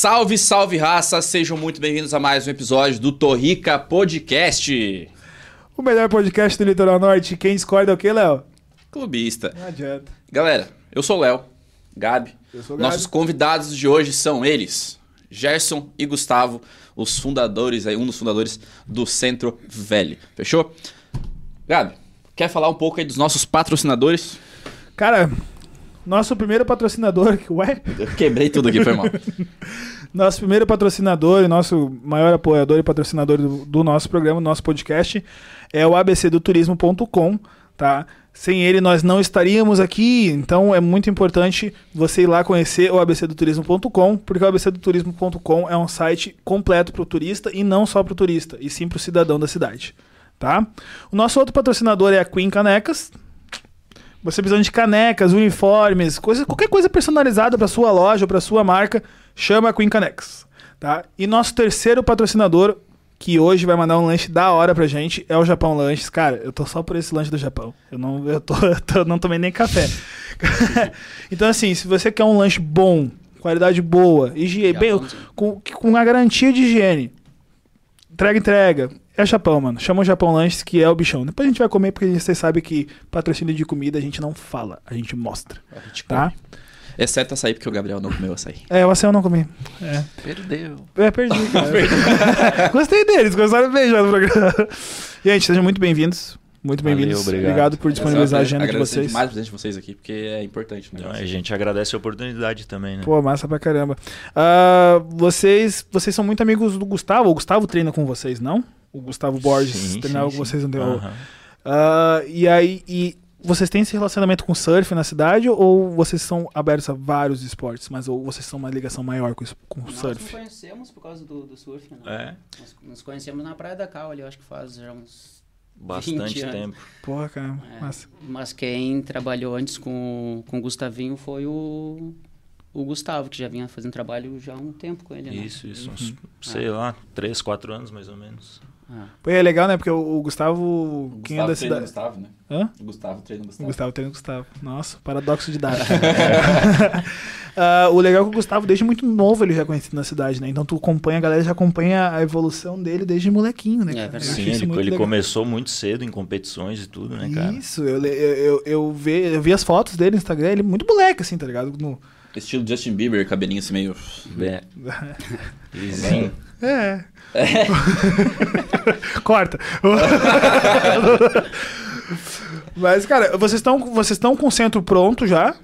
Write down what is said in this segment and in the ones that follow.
Salve, salve raça! Sejam muito bem-vindos a mais um episódio do Torrica Podcast. O melhor podcast do Litoral Norte. Quem discorda é o que, Léo? Clubista. Não adianta. Galera, eu sou o Léo, Gabi. Eu sou o Gabi. Nossos convidados de hoje são eles, Gerson e Gustavo, os fundadores, aí, um dos fundadores do Centro Velho. Fechou? Gabi, quer falar um pouco aí dos nossos patrocinadores? Cara, nosso primeiro patrocinador. Ué? Eu quebrei tudo aqui, foi mal. Nosso primeiro patrocinador e nosso maior apoiador e patrocinador do, do nosso programa, do nosso podcast, é o abcdoturismo.com, tá? Sem ele nós não estaríamos aqui, então é muito importante você ir lá conhecer o abcdoturismo.com, porque o abcdoturismo.com é um site completo para o turista e não só para o turista, e sim para o cidadão da cidade, tá? O nosso outro patrocinador é a Queen Canecas, você precisando de canecas, uniformes, coisa, qualquer coisa personalizada para sua loja ou para sua marca, chama a Queen Canex, tá? E nosso terceiro patrocinador, que hoje vai mandar um lanche da hora pra gente, é o Japão Lanches. Cara, eu tô só por esse lanche do Japão. Eu não, eu tô, eu tô- não tomei nem café. então, assim, se você quer um lanche bom, qualidade boa, higiene, bem, com, com a garantia de higiene, entrega, entrega. É Japão, mano. Chama o Japão Lanches, que é o bichão. Depois a gente vai comer, porque vocês sabem que patrocínio de comida a gente não fala, a gente mostra, tá? Exceto açaí, porque o Gabriel não comeu açaí. É, o açaí eu não comi. É, Perdeu. é perdi. Gostei deles, gostaram bem já do programa. Gente, sejam muito bem-vindos. Muito bem-vindos. obrigado. por disponibilizar a agenda de vocês. demais a presença de vocês aqui, porque é importante, né? Então, a gente agradece a oportunidade também, né? Pô, massa pra caramba. Ah, vocês, vocês são muito amigos do Gustavo. O Gustavo treina com vocês, não? O Gustavo Borges Sim, treinava sim, com vocês não tem Aham. Ah, E aí, e vocês têm esse relacionamento com surf na cidade ou vocês são abertos a vários esportes, mas ou vocês são uma ligação maior com, com o Nós nos surf? conhecemos por causa do, do surf, né? É, Nós nos conhecemos na Praia da Cal ali, eu acho que faz já uns... bastante 20 anos. tempo. Porra, cara, É, massa. Mas quem trabalhou antes com, com o Gustavinho foi o, o Gustavo, que já vinha fazendo trabalho já há um tempo com ele, né? Isso, isso, Uhum. uns, sei lá, três, quatro anos mais ou menos. Ah, Pô, é legal, né? Porque o, o Gustavo, O quem é da Gustavo treina o cidade... Gustavo, né? Hã? O Gustavo treina o O Gustavo. Gustavo treina o Gustavo. Nossa, paradoxo de idade. Ah, o legal é que o Gustavo, desde muito novo, ele já é conhecido na cidade, né? Então tu acompanha, a galera já acompanha a evolução dele desde molequinho, né? É Sim, ele, ele legal. começou muito cedo em competições e tudo, né, cara? Isso, eu, eu, eu, eu, vi, eu vi as fotos dele no Instagram, ele é muito moleque, assim, tá ligado? No- Estilo Justin Bieber, cabelinho assim meio... É. Lisinho. É. Corta. Mas, cara, vocês estão vocês estão com o centro pronto já,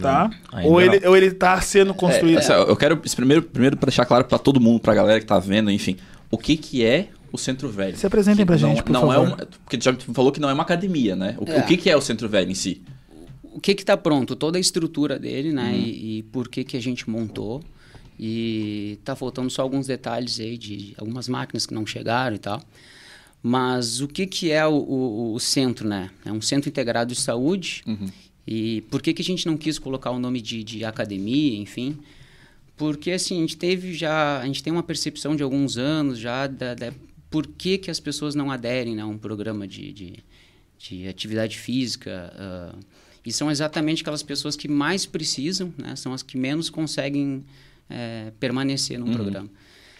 tá? Não, ou, ele, não. ou ele tá sendo construído? É, ó, eu quero primeiro, primeiro pra deixar claro pra todo mundo, pra galera que tá vendo, enfim, o que que é o Centro Velho? Se apresentem pra Que gente, não, por não favor. É uma, porque já falou que não é uma academia, né? O, É. o que que é o Centro Velho em si? o que que tá pronto? Toda a estrutura dele, né? E, e por que que a gente montou. E tá faltando só alguns detalhes aí de algumas máquinas que não chegaram e tal. Mas o que que é o, o, o centro, né? É um centro integrado de saúde. E por que que a gente não quis colocar o nome de, de academia, enfim? Porque assim, a gente teve já, a gente tem uma percepção de alguns anos já da, da por que que as pessoas não aderem né, a um programa de, de, de atividade física. ah, e são exatamente aquelas pessoas que mais precisam, né? São as que menos conseguem eh, permanecer num programa.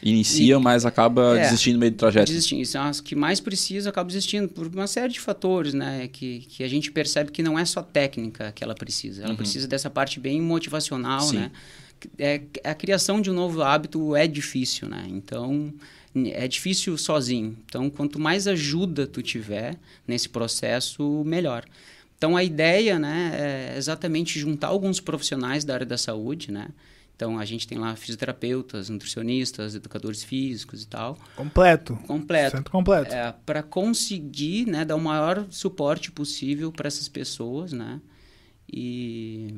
Inicia, mas acaba É. desistindo no meio do trajeto. Desistindo. São as que mais precisam, acabam desistindo por uma série de fatores, né? Que, que a gente percebe que não é só técnica que ela precisa. Ela precisa dessa parte bem motivacional, Sim. né? É, a criação de um novo hábito é difícil, né? Então, é difícil sozinho. Então, quanto mais ajuda tu tiver nesse processo, melhor. Então, a ideia, né, é exatamente juntar alguns profissionais da área da saúde, né? Então, a gente tem lá fisioterapeutas, nutricionistas, educadores físicos e tal, Completo. completo. Centro completo. É, para conseguir né, dar o maior suporte possível para essas pessoas, né? E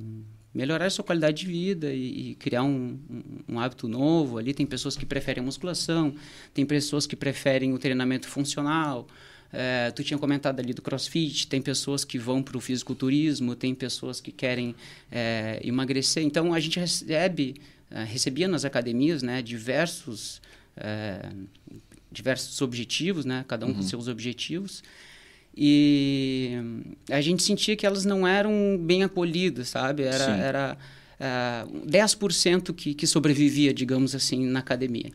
melhorar a sua qualidade de vida e, e criar um, um, um hábito novo ali. Tem pessoas que preferem a musculação, tem pessoas que preferem o treinamento funcional. É, tu tinha comentado ali do crossfit, tem pessoas que vão para o fisiculturismo, tem pessoas que querem é, emagrecer. Então, a gente recebe, é, recebia nas academias né, diversos, é, diversos objetivos, né, cada um com seus objetivos. E a gente sentia que elas não eram bem acolhidas, sabe? Era, Sim. era uh, 10% que, que sobrevivia, digamos assim, na academia.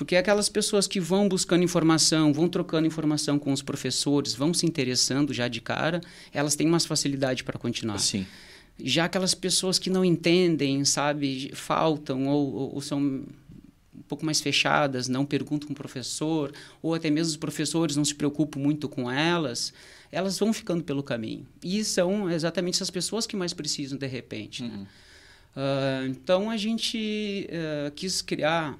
Porque aquelas pessoas que vão buscando informação, vão trocando informação com os professores, vão se interessando já de cara, elas têm mais facilidade para continuar. Sim. Já aquelas pessoas que não entendem, sabe, faltam ou, ou, ou são um pouco mais fechadas, não perguntam com o professor, ou até mesmo os professores não se preocupam muito com elas, elas vão ficando pelo caminho. E são exatamente essas pessoas que mais precisam de repente. Né? Uhum. Né? Uh, então a gente uh, quis criar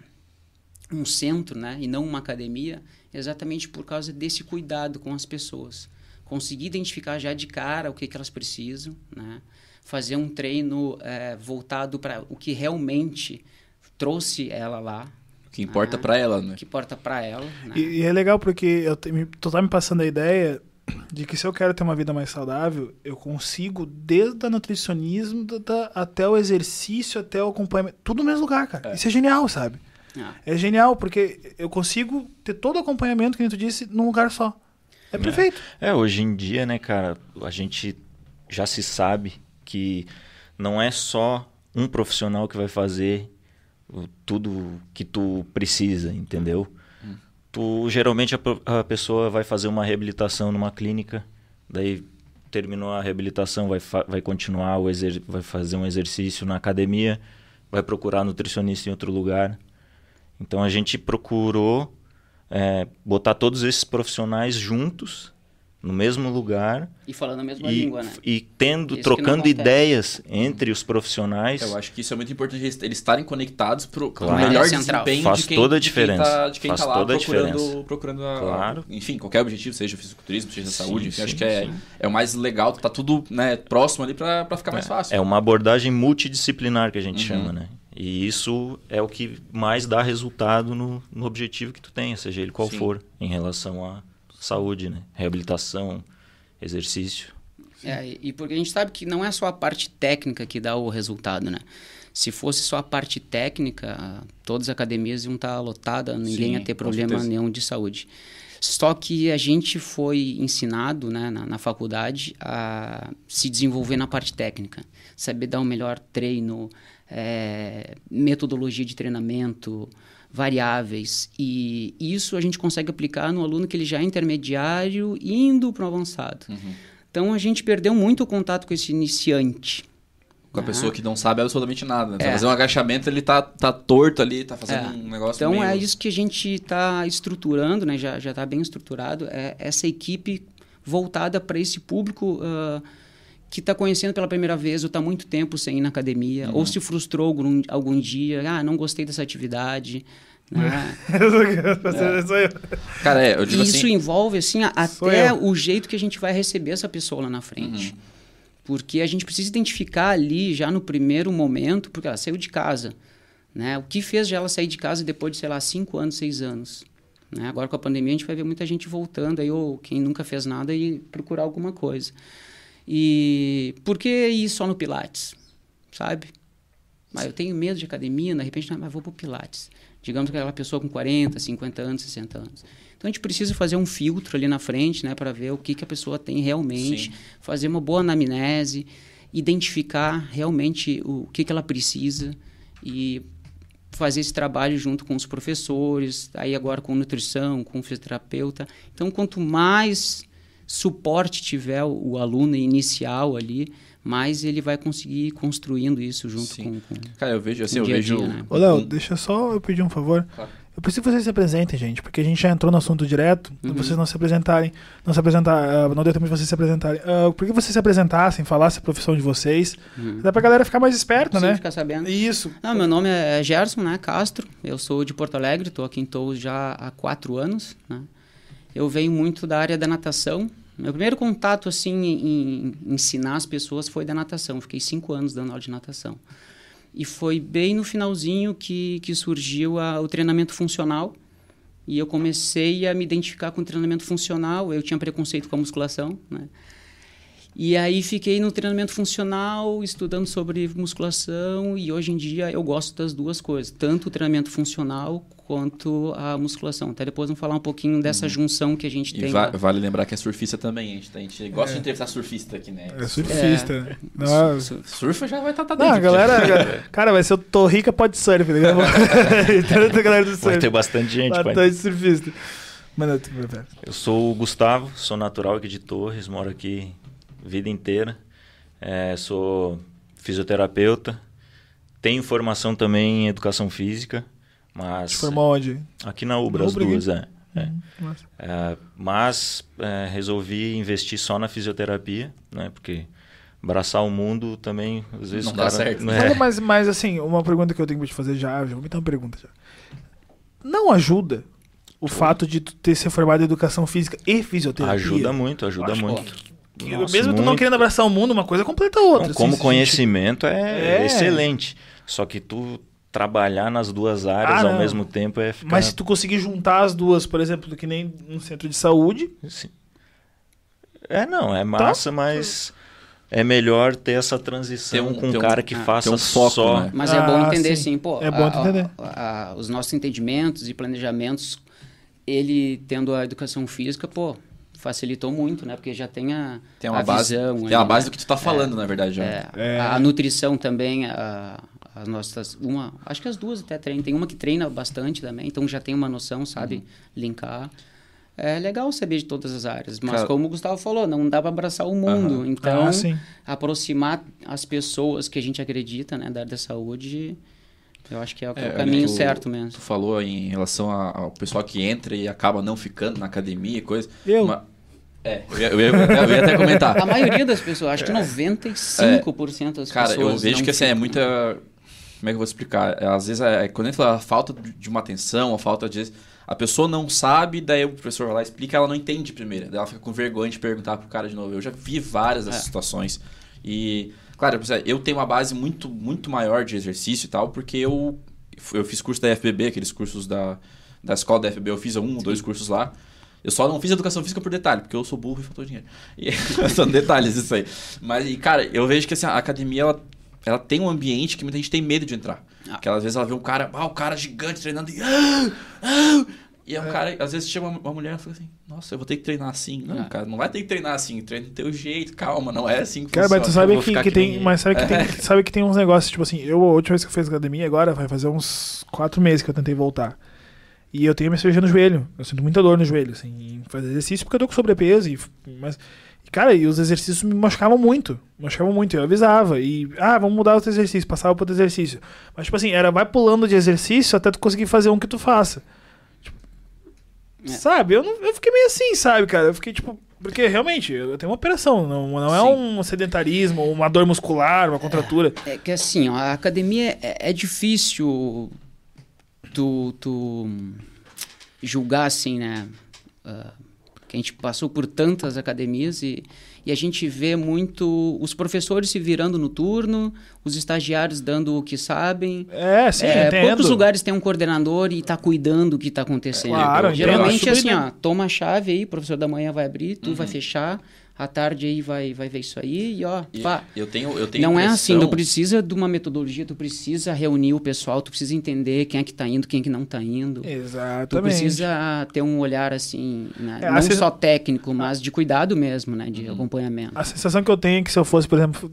um centro, né, e não uma academia, exatamente por causa desse cuidado com as pessoas. Conseguir identificar já de cara o que, que elas precisam, né? fazer um treino é, voltado para o que realmente trouxe ela lá. O que importa né? para ela, né? O que importa para ela. Né? E, e, é legal porque eu te, tô tá me passando a ideia de que se eu quero ter uma vida mais saudável, eu consigo desde o nutricionismo da, até o exercício, até o acompanhamento, tudo no mesmo lugar, cara. É. Isso é genial, sabe? É. é genial, porque eu consigo ter todo o acompanhamento, que a gente disse, num lugar só. É, é perfeito. É, hoje em dia, né, cara, a gente já se sabe que não é só um profissional que vai fazer tudo que tu precisa, entendeu? Hum. Tu geralmente a, a, pessoa vai fazer uma reabilitação numa clínica, daí terminou a reabilitação, vai, vai continuar vai fazer um exercício na academia, vai procurar nutricionista em outro lugar. Então a gente procurou é, botar todos esses profissionais juntos no mesmo lugar e falando a mesma e, língua, né? E tendo, isso trocando ideias entre os profissionais. Eu acho que isso é muito importante eles estarem conectados para o claro. melhor Central. desempenho Faz de quem, toda a diferença. De quem tá, de quem Faz tá lá toda procurando, procurando a, claro. enfim, qualquer objetivo, seja fisiculturismo, seja sim, saúde, enfim, sim, acho que é, é o mais legal, tá tudo né, próximo ali para ficar mais é, fácil. É uma abordagem multidisciplinar que a gente uhum. chama, né? E isso é o que mais dá resultado no, no objetivo que tu tenha, seja ele qual sim. for, em relação à saúde, né? Reabilitação, exercício. É, e porque a gente sabe que não é só a parte técnica que dá o resultado, né? Se fosse só a parte técnica, todas as academias iam estar lotadas, ninguém Sim, ia ter problema nenhum de saúde. Só que a gente foi ensinado né, na, na, faculdade a se desenvolver na parte técnica, saber dar um melhor treino, é, metodologia de treinamento, variáveis. E isso a gente consegue aplicar no aluno que ele já é intermediário indo para o avançado. Uhum. Então a gente perdeu muito o contato com esse iniciante. Com a pessoa que não sabe absolutamente nada. Né? É. fazer um agachamento, ele tá, tá torto ali, tá fazendo é. um negócio Então meio... é isso que a gente está estruturando, né? já está bem estruturado, é essa equipe voltada para esse público uh, que está conhecendo pela primeira vez ou está muito tempo sem ir na academia, uhum. ou se frustrou algum, algum dia, ah, não gostei dessa atividade. Né? é. Cara, é, eu digo e isso assim, envolve assim, até o jeito que a gente vai receber essa pessoa lá na frente. Uhum. Porque a gente precisa identificar ali já no primeiro momento, porque ela saiu de casa. Né? O que fez ela sair de casa depois de, sei lá, cinco anos, seis anos? Né? Agora com a pandemia a gente vai ver muita gente voltando aí, ou quem nunca fez nada e procurar alguma coisa. E por que ir só no Pilates? Sabe? Mas eu tenho medo de academia, de repente, não, mas vou para o Pilates. Digamos que aquela pessoa com 40, 50 anos, 60 anos. Então a gente precisa fazer um filtro ali na frente, né, para ver o que, que a pessoa tem realmente, Sim. fazer uma boa anamnese, identificar realmente o que, que ela precisa e fazer esse trabalho junto com os professores, aí agora com nutrição, com fisioterapeuta. Então, quanto mais suporte tiver o, o aluno inicial ali, mais ele vai conseguir ir construindo isso junto com, com, Cara, eu vejo assim, eu vejo. Dia, né? Ô, Léo, deixa só eu pedir um favor. Claro. Eu preciso que vocês se apresentem, gente, porque a gente já entrou no assunto direto, uhum. vocês não se apresentarem, não se apresentar, uh, não deu tempo de vocês se apresentarem. Uh, por que vocês se apresentassem, falassem a profissão de vocês? Uhum. Dá pra galera ficar mais esperta, Sim, né? ficar sabendo. Isso. Não, meu nome é Gerson, né, Castro, eu sou de Porto Alegre, tô aqui em Tous já há quatro anos, né? Eu venho muito da área da natação, meu primeiro contato assim em, ensinar as pessoas foi da natação. Fiquei cinco anos dando aula de natação. E foi bem no finalzinho que, que surgiu a, o treinamento funcional. E eu comecei a me identificar com o treinamento funcional. Eu tinha preconceito com a musculação, né? E aí fiquei no treinamento funcional, estudando sobre musculação e hoje em dia eu gosto das duas coisas, tanto o treinamento funcional quanto a musculação. Até depois vamos falar um pouquinho dessa junção que a gente E tem. va- lá. vale lembrar que é surfista também. A gente, a gente gosta de entrevistar surfista aqui, né? É surfista. É. Não, Su- Surfa já vai estar tá, não, dentro. a galera. Cara, vai ser o Torrica pode surf, tá ligado? Tanta galera do Vai surf. ter bastante gente. pai. Bastante surfista. Mano. Eu sou o Gustavo, sou natural aqui de Torres, moro aqui vida inteira. É, sou fisioterapeuta. Tenho formação também em educação física, mas formou onde? aqui na Ubra, Na as Ubra duas, é. É. Nossa. É, mas é, resolvi investir só na fisioterapia, né? Porque abraçar o mundo também, às vezes Não o dá cara- certo. É. Fala, Mas, mas assim, uma pergunta que eu tenho pra te fazer já, já vou meter uma pergunta já. Não ajuda o fato de tu ter se formado em educação física e fisioterapia? Ajuda muito, ajuda muito. Que Nossa, mesmo tu não muito. querendo abraçar o mundo, uma coisa completa a outra. Assim, como a gente- conhecimento é, É. excelente. Só que tu trabalhar nas duas áreas Ah, ao não. mesmo tempo é ficar... Mas se tu conseguir juntar as duas, por exemplo, que nem um centro de saúde, Sim. É, não, Tá. é massa, mas é melhor ter essa transição um- com um um- cara que ah, faça um foco, só... né? Mas é Ah, bom entender, sim. sim, pô. É bom a- a- entender. a- os nossos entendimentos e planejamentos, ele tendo a educação física, pô, facilitou muito, né? Porque já tem a, Tem uma a base, visão. tem ali, uma base né? do que tu tá falando, na verdade. já. É, É. A nutrição também, a- as nossas. Uma, acho que as duas até treinam. Tem uma que treina bastante também, então já tem uma noção, sabe? Uhum. Linkar. É legal saber de todas as áreas, mas Cara- como o Gustavo falou, não dá para abraçar o mundo. Aham. Então, Ah, sim. aproximar as pessoas que a gente acredita, né, da área da saúde, eu acho que é o, É, caminho tu- certo mesmo. Tu falou em relação a- ao pessoal que entra e acaba não ficando na academia e coisa. Eu. Uma- É, eu ia, eu ia- eu ia até comentar. A maioria das pessoas, acho que 95% das É. Cara, pessoas. eu vejo que assim, é muita. Como é que eu vou explicar? É, Às vezes, é, quando a gente fala a falta de uma atenção, a falta de. A pessoa não sabe, daí o professor vai lá e explica, ela não entende primeiro. Daí ela fica com vergonha de perguntar pro cara de novo. Eu já vi várias dessas É. situações. E, claro, eu tenho uma base muito, muito maior de exercício e tal, porque eu, eu fiz curso da FBB, aqueles cursos da, da escola da FBB, eu fiz um, dois cursos lá. Eu só não fiz educação física por detalhe, porque eu sou burro e faltou dinheiro. E, são detalhes isso aí. Mas, e, cara, eu vejo que assim, a academia, ela, ela tem um ambiente que muita gente tem medo de entrar. Ah. Porque às vezes ela vê um cara, ah, o cara gigante treinando e... "Ah, ah", e é um cara, às vezes chega uma, uma mulher e fala assim, nossa, eu vou ter que treinar assim. Não, Ah. cara, não vai ter que treinar assim, treina do teu jeito, calma, não é assim que Cara, mas tu funciona. sabe que, que tem. nem- Mas sabe que, É. tem, sabe que tem uns negócios, tipo assim, eu a última vez que eu fiz academia agora, vai fazer uns quatro meses que eu tentei voltar. E eu tenho minha cirurgia no joelho. Eu sinto muita dor no joelho, assim, em fazer exercício, porque eu tô com sobrepeso. E, mas, cara, e os exercícios me machucavam muito. Machucavam muito. Eu avisava. E, ah, vamos mudar outro exercício, passava para outro exercício. Mas, tipo assim, era vai pulando de exercício até tu conseguir fazer um que tu faça. Tipo, É. Sabe? Eu, não, eu fiquei meio assim, sabe, cara? Eu fiquei tipo. Porque realmente, eu tenho uma operação, não, não é Sim. um sedentarismo, uma dor muscular, uma contratura. É que assim, ó, a academia é, é difícil tu, tu julgar assim, né? Ah, que a gente passou por tantas academias e, e a gente vê muito os professores se virando no turno, os estagiários dando o que sabem. É, sim, É, entendo. poucos lugares tem um coordenador e tá cuidando do que tá acontecendo. Claro, Geralmente assim, ó, toma a chave aí, o professor da manhã vai abrir, tu Uhum. vai fechar, à tarde aí vai, vai ver isso aí e ó, E pá. eu tenho, eu tenho Não é assim, impressão- tu precisa de uma metodologia, tu precisa reunir o pessoal, tu precisa entender quem é que tá indo, quem é que não tá indo. Tu Exatamente. precisa ter um olhar assim, né? É, não só técnico, mas de cuidado mesmo, né? De acompanhamento. A sensação que eu tenho é que se eu fosse, por exemplo,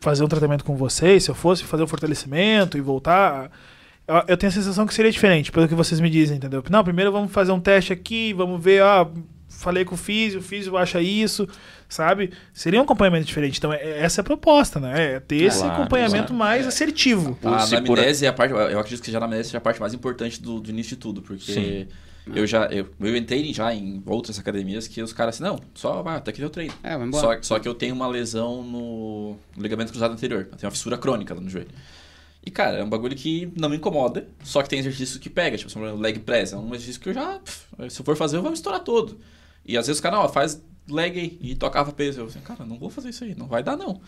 fazer um tratamento com vocês, se eu fosse fazer um fortalecimento e voltar, eu, eu tenho a sensação que seria diferente, pelo que vocês me dizem, entendeu? Não, primeiro vamos fazer um teste aqui, vamos ver, ó, falei com o físio, o físio acha isso, sabe? Seria um acompanhamento diferente. Então, é- essa é a proposta, né? É ter esse Claro, acompanhamento claro. mais assertivo. A por- anamnese é a parte. Eu acredito que já a anamnese seja a parte mais importante do, do início de tudo, porque Sim. eu já eu, eu entrei já em outras academias que os caras assim, não, só vai, até que eu treino. É, vai embora. Só, só que eu tenho uma lesão no ligamento cruzado anterior. Eu tenho uma fissura crônica lá no joelho. E, cara, é um bagulho que não me incomoda, só que tem exercício que pega, tipo, o leg press. É um exercício que eu já, pff, se eu for fazer, eu vou me estourar todo. E às vezes o cara, ó, faz leg aí e tocava peso. Eu assim, cara, não vou fazer isso aí, não vai dar não.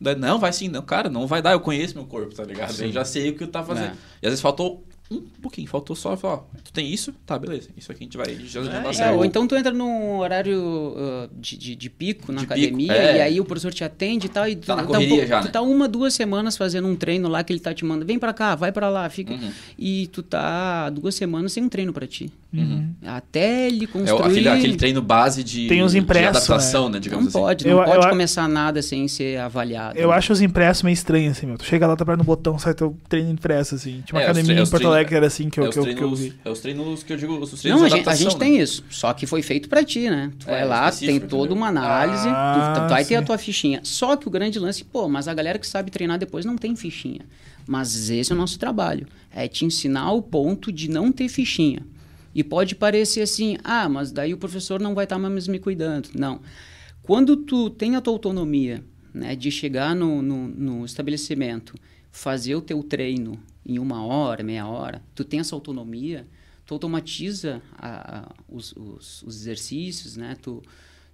Daí, Não, vai sim, não, cara, não vai dar, eu conheço meu corpo, tá ligado? Eu já sei o que eu tava fazendo. É. E às vezes faltou um pouquinho, faltou só falar, ó, tu tem isso? Tá, beleza. Isso aqui a gente vai. Já, já dá É, ou então tu entra num horário uh, de, de, de pico na De academia pico, é. e aí o professor te atende e tal. E tu Tá na um correria pouco- já, tu né? tá uma, duas semanas fazendo um treino lá que ele tá te mandando. Vem pra cá, vai pra lá, fica. Uhum. E tu tá duas semanas sem um treino pra ti. Uhum. Até ele É o- construir. aquele, aquele treino base de, Tem uns impressos, de adaptação, né? Não digamos assim. pode, Eu- não pode eu- começar nada sem ser avaliado. Eu acho os impressos meio estranhos, assim, meu. Tu chega lá, tá apertando no botão, sai teu treino impresso, assim. Tinha uma É, os academia tre- em os Porto Alegre que era assim que eu, é, os que eu, que eu treinos, vi. é os treinos que eu digo, os treinos Não, a gente, a gente né? tem isso. Só que foi feito pra ti, né? Tu É, vai lá, tu tem toda uma análise, Ah, tu, tu vai ter a tua fichinha. Só que o grande lance, pô, mas a galera que sabe treinar depois não tem fichinha. Mas esse é o nosso trabalho. É te ensinar o ponto de não ter fichinha. E pode parecer assim, ah, mas daí o professor não vai estar mais me cuidando. Não. Quando tu tem a tua autonomia, né, de chegar no, no, no estabelecimento, fazer o teu treino em uma hora, meia hora, tu tem essa autonomia, tu automatiza a- a- os, os- os exercícios, né? Tu,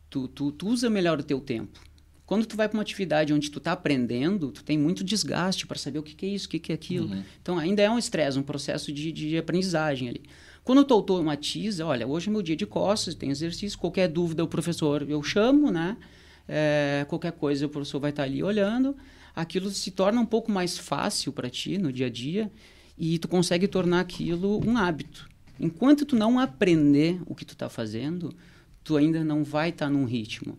tu, tu, tu usa melhor o teu tempo. Quando tu vai para uma atividade onde tu está aprendendo, tu tem muito desgaste para saber o que, que é isso, o que, que é aquilo. Então ainda é um estresse, um processo de, de aprendizagem ali. Quando tu automatiza, olha, hoje é meu dia de costas, tem exercício, qualquer dúvida o professor eu chamo, né? É, qualquer coisa o professor vai estar ali olhando. Aquilo se torna um pouco mais fácil para ti no dia a dia e tu consegue tornar aquilo um hábito. Enquanto tu não aprender o que tu está fazendo, tu ainda não vai estar num ritmo.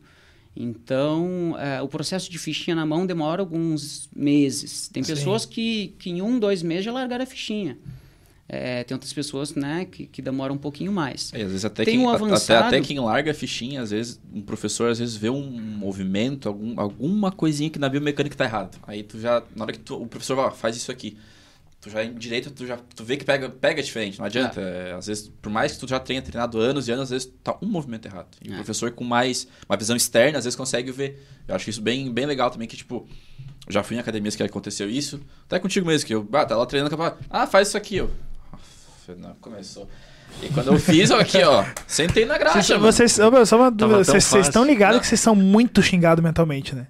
Então, é, o processo de fichinha na mão demora alguns meses. Tem Sim. pessoas que, que em um, dois meses já largaram a fichinha. É, tem outras pessoas né, que, que demoram um pouquinho mais. É, às vezes até Tem quem, um até, avançado- até quem larga a fichinha, às vezes, um professor às vezes vê um movimento, algum, alguma coisinha que na biomecânica tá errado. Aí tu já, na hora que tu- o professor vai, ó, faz isso aqui. Tu já em direito, tu já tu vê que pega, pega diferente, não adianta. É, às vezes, por mais que tu já tenha treinado anos e anos, às vezes tá um movimento errado. E o É. professor com mais uma visão externa, às vezes consegue ver. Eu acho isso bem, bem legal também, que tipo, já fui em academias que aconteceu isso. Até contigo mesmo, que eu, ah, tá lá treinando, ah, faz isso aqui, ó. Não, começou. E quando eu fiz, ó, aqui, ó, sentei na graxa. Vocês, mano. vocês, ô, meu, só uma dúvida, vocês, vocês estão ligados Não. que vocês são muito xingados mentalmente, né?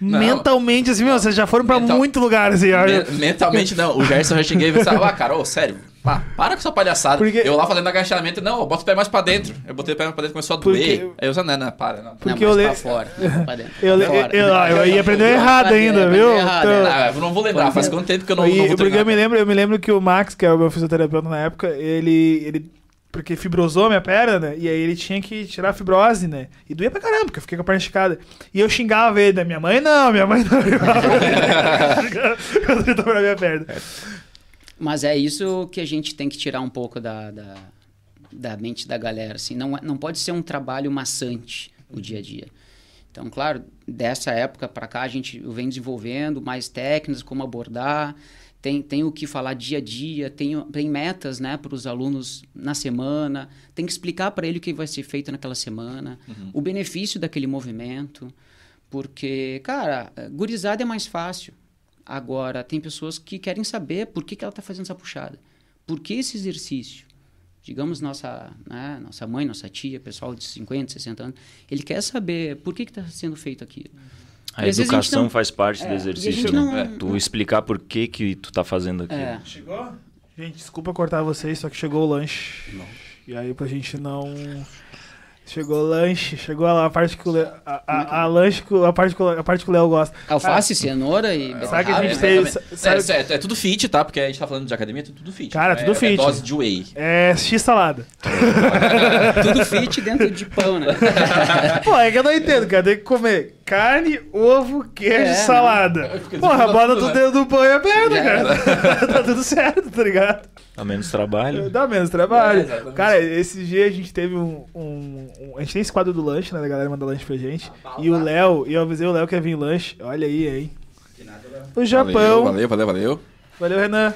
Não. Mentalmente, assim, meu, vocês já foram pra Mental- muito lugar, assim. Me- mentalmente não. O Gerson já cheguei e pensava, ah, cara, ô, sério, pá, para com essa palhaçada. Porque- Eu lá fazendo agachamento, não, eu boto o pé mais pra dentro. Eu botei o pé mais pra dentro, começou a Porque- doer. Aí eu falei, não, não, para, não. Porque não, eu mas le- pra fora, não pra dentro. Eu, le- fora. eu, ah, eu ia aprender errado ainda, viu? errado, Então-. Ah, eu não vou lembrar, faz quanto tempo que eu não, E- não vou porque eu me lembro, eu me lembro que o Max, que é o meu fisioterapeuta na época, ele, ele porque fibrosou a minha perna, né? E aí ele tinha que tirar a fibrose, né? E doía pra caramba, porque eu fiquei com a perna esticada. E eu xingava ele, né? Minha mãe não, minha mãe não. Eu tentava pra minha perna. Mas é isso que a gente tem que tirar um pouco da, da, da mente da galera. Assim. Não, é- não pode ser um trabalho maçante o dia a dia. Então, claro, dessa época para cá a gente vem desenvolvendo mais técnicas, como abordar, tem, tem o que falar dia a dia, tem, tem metas né, para os alunos na semana, tem que explicar para ele o que vai ser feito naquela semana, o benefício daquele movimento, porque, cara, gurizada é mais fácil. Agora, tem pessoas que querem saber por que, que ela está fazendo essa puxada. Por que esse exercício? Digamos, nossa, né, nossa mãe, nossa tia, pessoal de 50, 60 anos, ele quer saber por que está sendo feito aquilo. A vezes a educação não- faz parte É, do a exercício, né? não- É, Tu explicar por que que tu tá fazendo aquilo. É. Chegou? Gente, desculpa cortar vocês, só que chegou o lanche. E aí pra gente não. Chegou o lanche, chegou a parte que o Léo. A, a, a lanche, a parte que o- a parte que o Léo gosta. Alface, cenoura e Sabe que a beterraba, gente né? Exatamente. sabe- É, certo, é tudo fit, tá? Porque a gente tá falando de academia, é tudo fit. Cara, tudo é, fit. É dose de whey. É X salada. Tudo fit dentro de pão, né? Pô, é que eu não entendo, cara. Tem que comer carne, ovo, queijo, É, salada. Porque Porra, tudo- bota tudo, né? dentro do pão e a perna, Já cara. tá tudo certo, tá ligado? Dá menos trabalho. Dá menos trabalho. É, cara, esse dia a gente teve um, um- um- A gente tem esse quadro do lanche, né? Da galera manda lanche pra gente. E o Léo, e eu avisei o Léo que ia vir lanche. Olha aí, hein? O Japão. Valeu, valeu, valeu. Valeu, Renan.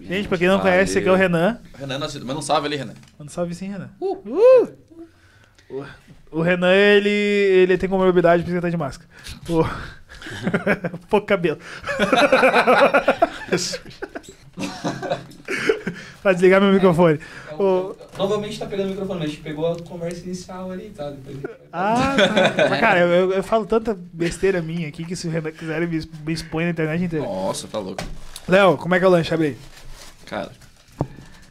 Gente, pra quem não Valeu. conhece, esse aqui é o Renan. Renan, nós- manda um salve ali, Renan. Manda um salve sim, Renan. Uh! O, o Renan, ele, ele tem comorbidade por isso que ele tá de máscara. O... Pouco cabelo. pra desligar meu microfone. O... Novamente tá pegando o microfone, mas a gente pegou a conversa inicial ali, tá? Depois... Ah, tá. Mas, cara, eu, eu- eu falo tanta besteira minha aqui que se o Renan quiser me, me expõe na internet inteira. Nossa, tá louco. Léo, como é que é o lanche? Abre aí. Cara,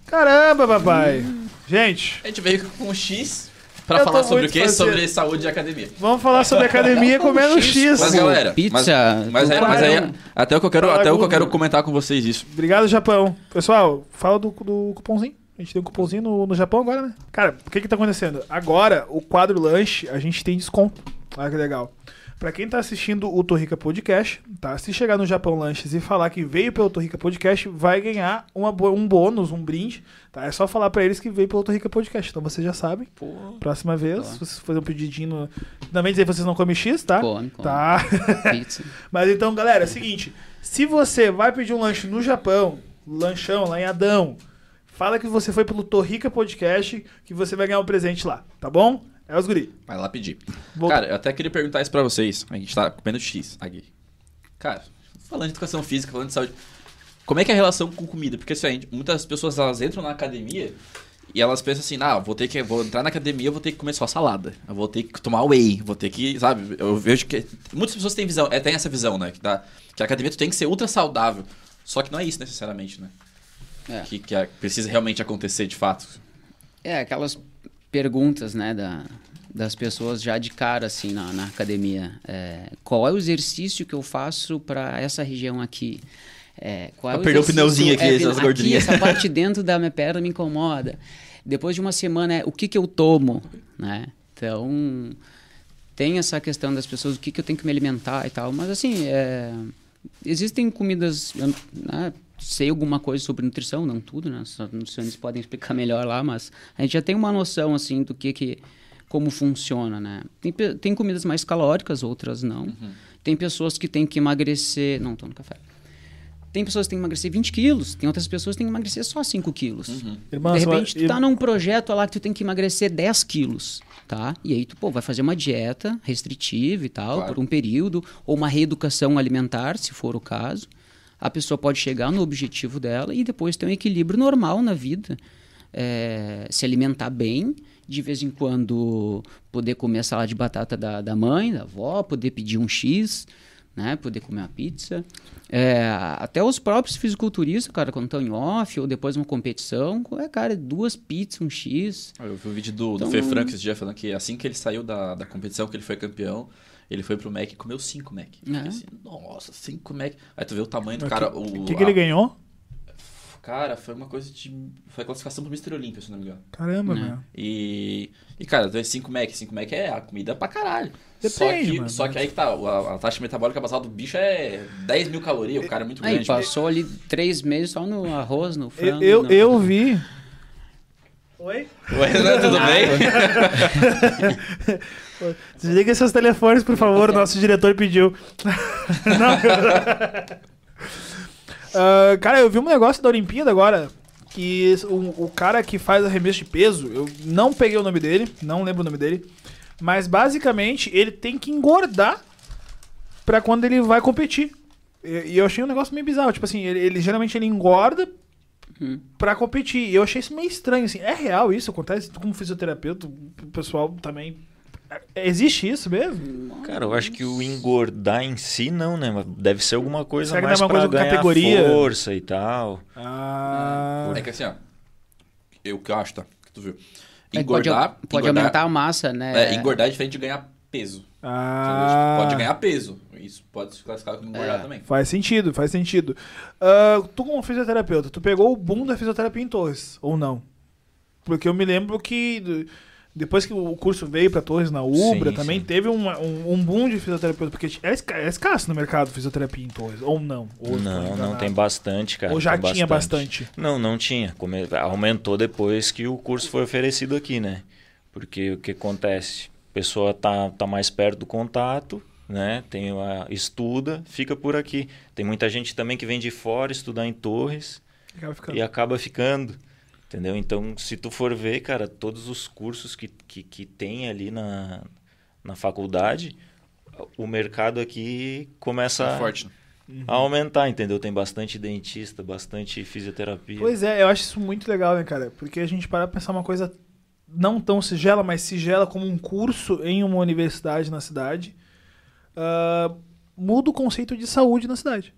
Caramba, papai. Gente, a gente veio com um X pra Eu falar sobre o quê? faceiro. Sobre saúde e academia. vamos falar sobre academia comendo X. Mas galera, Pizza, mas, mas, é- mas aí, tubarão. até o que eu quero, até o que eu quero comentar com vocês isso. Obrigado, Japão. Pessoal, fala do, do cupomzinho. A gente tem um cupomzinho no, no Japão agora, né? Cara, o que que tá acontecendo? Agora, o quadro lanche, a gente tem desconto. Olha que legal. Pra quem tá assistindo o Torrica Podcast, tá? Se chegar no Japão Lanches e falar que veio pelo Torrica Podcast, vai ganhar uma, um bônus, um brinde, tá? É só falar pra eles que veio pelo Torrica Podcast. Então vocês já sabem. Próxima vez, se vocês fazerem um pedidinho no... Também dizer que vocês não comem X, tá? Come, come. Tá. Mas então, galera, é o seguinte: se você vai pedir um lanche no Japão, lanchão lá em Adão, fala que você foi pelo Torrica Podcast, que você vai ganhar um presente lá, tá bom? É os guri. Vai lá pedir. Volta. Cara, eu até queria perguntar isso pra vocês. A gente tá comendo X aqui. Cara, falando de educação física, falando de saúde. Como é que é a relação com comida? Porque assim, muitas pessoas elas entram na academia e elas pensam assim, ah, vou ter que vou entrar na academia, eu vou ter que comer só salada. Eu vou ter que tomar whey, vou ter que, sabe? Eu vejo que muitas pessoas têm visão, é, tem essa visão, né, que dá que a academia tu tem que ser ultra saudável. Só que não é isso necessariamente, né? É. Que, que é- precisa realmente acontecer de fato. É, aquelas perguntas, né, da, das pessoas já de cara, assim, na, na academia. É, qual é o exercício que eu faço para essa região aqui? É, qual é perder o exercício- pneuzinho aqui, essas aqui, gordurinhas. essa parte dentro da minha perna me incomoda. Depois de uma semana, é o que que eu tomo, né? Então, tem essa questão das pessoas, o que que eu tenho que me alimentar e tal. Mas, assim, é, existem comidas... né, sei alguma coisa sobre nutrição, não tudo, né? Os nutricionistas podem explicar melhor lá, mas a gente já tem uma noção, assim, do que que... Como funciona, né? Tem, tem comidas mais calóricas, outras não. Tem pessoas que têm que emagrecer... Não, tô no café. Tem pessoas que têm que emagrecer 20 quilos, tem outras pessoas que têm que emagrecer só 5 quilos. Irmãs, de repente, tu tá num projeto lá que tu tem que emagrecer 10 quilos, tá? E aí tu, pô, vai fazer uma dieta restritiva e tal, Claro. por um período, ou uma reeducação alimentar, se for o caso. A pessoa pode chegar no objetivo dela e depois ter um equilíbrio normal na vida. É, se alimentar bem, de vez em quando poder comer a salada de batata da, da mãe, da avó, poder pedir um X, né? Poder comer uma pizza. É, até os próprios fisiculturistas, cara, quando estão em off ou depois de uma competição, é, cara, duas pizzas, um X. Eu vi o vídeo do, do Então- Fê Franco esse dia falando que assim que ele saiu da, da competição, que ele foi campeão, ele foi pro Mac e comeu 5 Mac. Eu É. assim, nossa, 5 Mac. Aí tu vê o tamanho do O cara. que, o, que, que ele a- ganhou? Cara, foi uma coisa de. Foi a classificação pro Mr. Olímpia, se não me engano. Caramba, Né? meu. E. E, cara, tu vê 5 Mac. 5 Mac é a comida pra caralho. só, Depende, que, mano. só que aí que tá, a, a taxa metabólica basal do bicho é 10 mil calorias, o cara é muito Aí grande. passou ali três meses só no arroz, no Eu, frango. eu, no- eu vi. Oi? Ué, Renan, tudo bem? Desliga seus telefones, por favor, o nosso diretor pediu. Não. Ah, cara, eu vi um negócio da Olimpíada agora. Que o, o cara que faz arremesso de peso, eu não peguei o nome dele, não lembro o nome dele. Mas basicamente ele tem que engordar pra quando ele vai competir. E, e eu achei um negócio meio bizarro. Tipo assim, ele, ele- geralmente ele engorda Hum. pra competir. E eu achei isso meio estranho, assim. É real isso? Acontece como fisioterapeuta? O pessoal também. Existe isso mesmo? Cara, eu acho que o engordar em si não, né? Mas Deve ser alguma coisa Será que mais é uma pra coisa com ganhar categoria? força e tal. Ah. É que assim, ó. Eu que acho, tá? Que tu viu. É, pode, Engordar. pode engordar- aumentar a massa, né? É, engordar é diferente de ganhar peso. Ah. Pode ganhar peso. Isso pode se classificar como engordar É. também. Faz sentido, faz sentido. Ah, tu, como fisioterapeuta, tu pegou o boom da fisioterapia em Torres, ou não? Porque eu me lembro que depois que o curso veio pra Torres na Ubra, Sim, também sim. teve uma- um, um boom de fisioterapeuta. Porque é, esca- é escasso no mercado fisioterapia em Torres, ou não? Ou não, não tem bastante, cara. Ou já tem tinha bastante. Não, não tinha. Aumentou depois que o curso foi oferecido aqui, né? Porque o que acontece? A pessoa tá, tá mais perto do contato, né? Tem a, estuda, fica por aqui. Tem muita gente também que vem de fora estudar em Torres Acaba e acaba ficando. Entendeu? Então, se tu for ver, cara, todos os cursos que, que, que tem ali na, na faculdade, o mercado aqui começa É a- forte. a aumentar, entendeu? Tem bastante dentista, bastante fisioterapia. Pois é, eu acho isso muito legal, né, cara? Porque a gente para pensar uma coisa não tão sigela, mas sigela como um curso em uma universidade na cidade. ah, muda o conceito de saúde na cidade.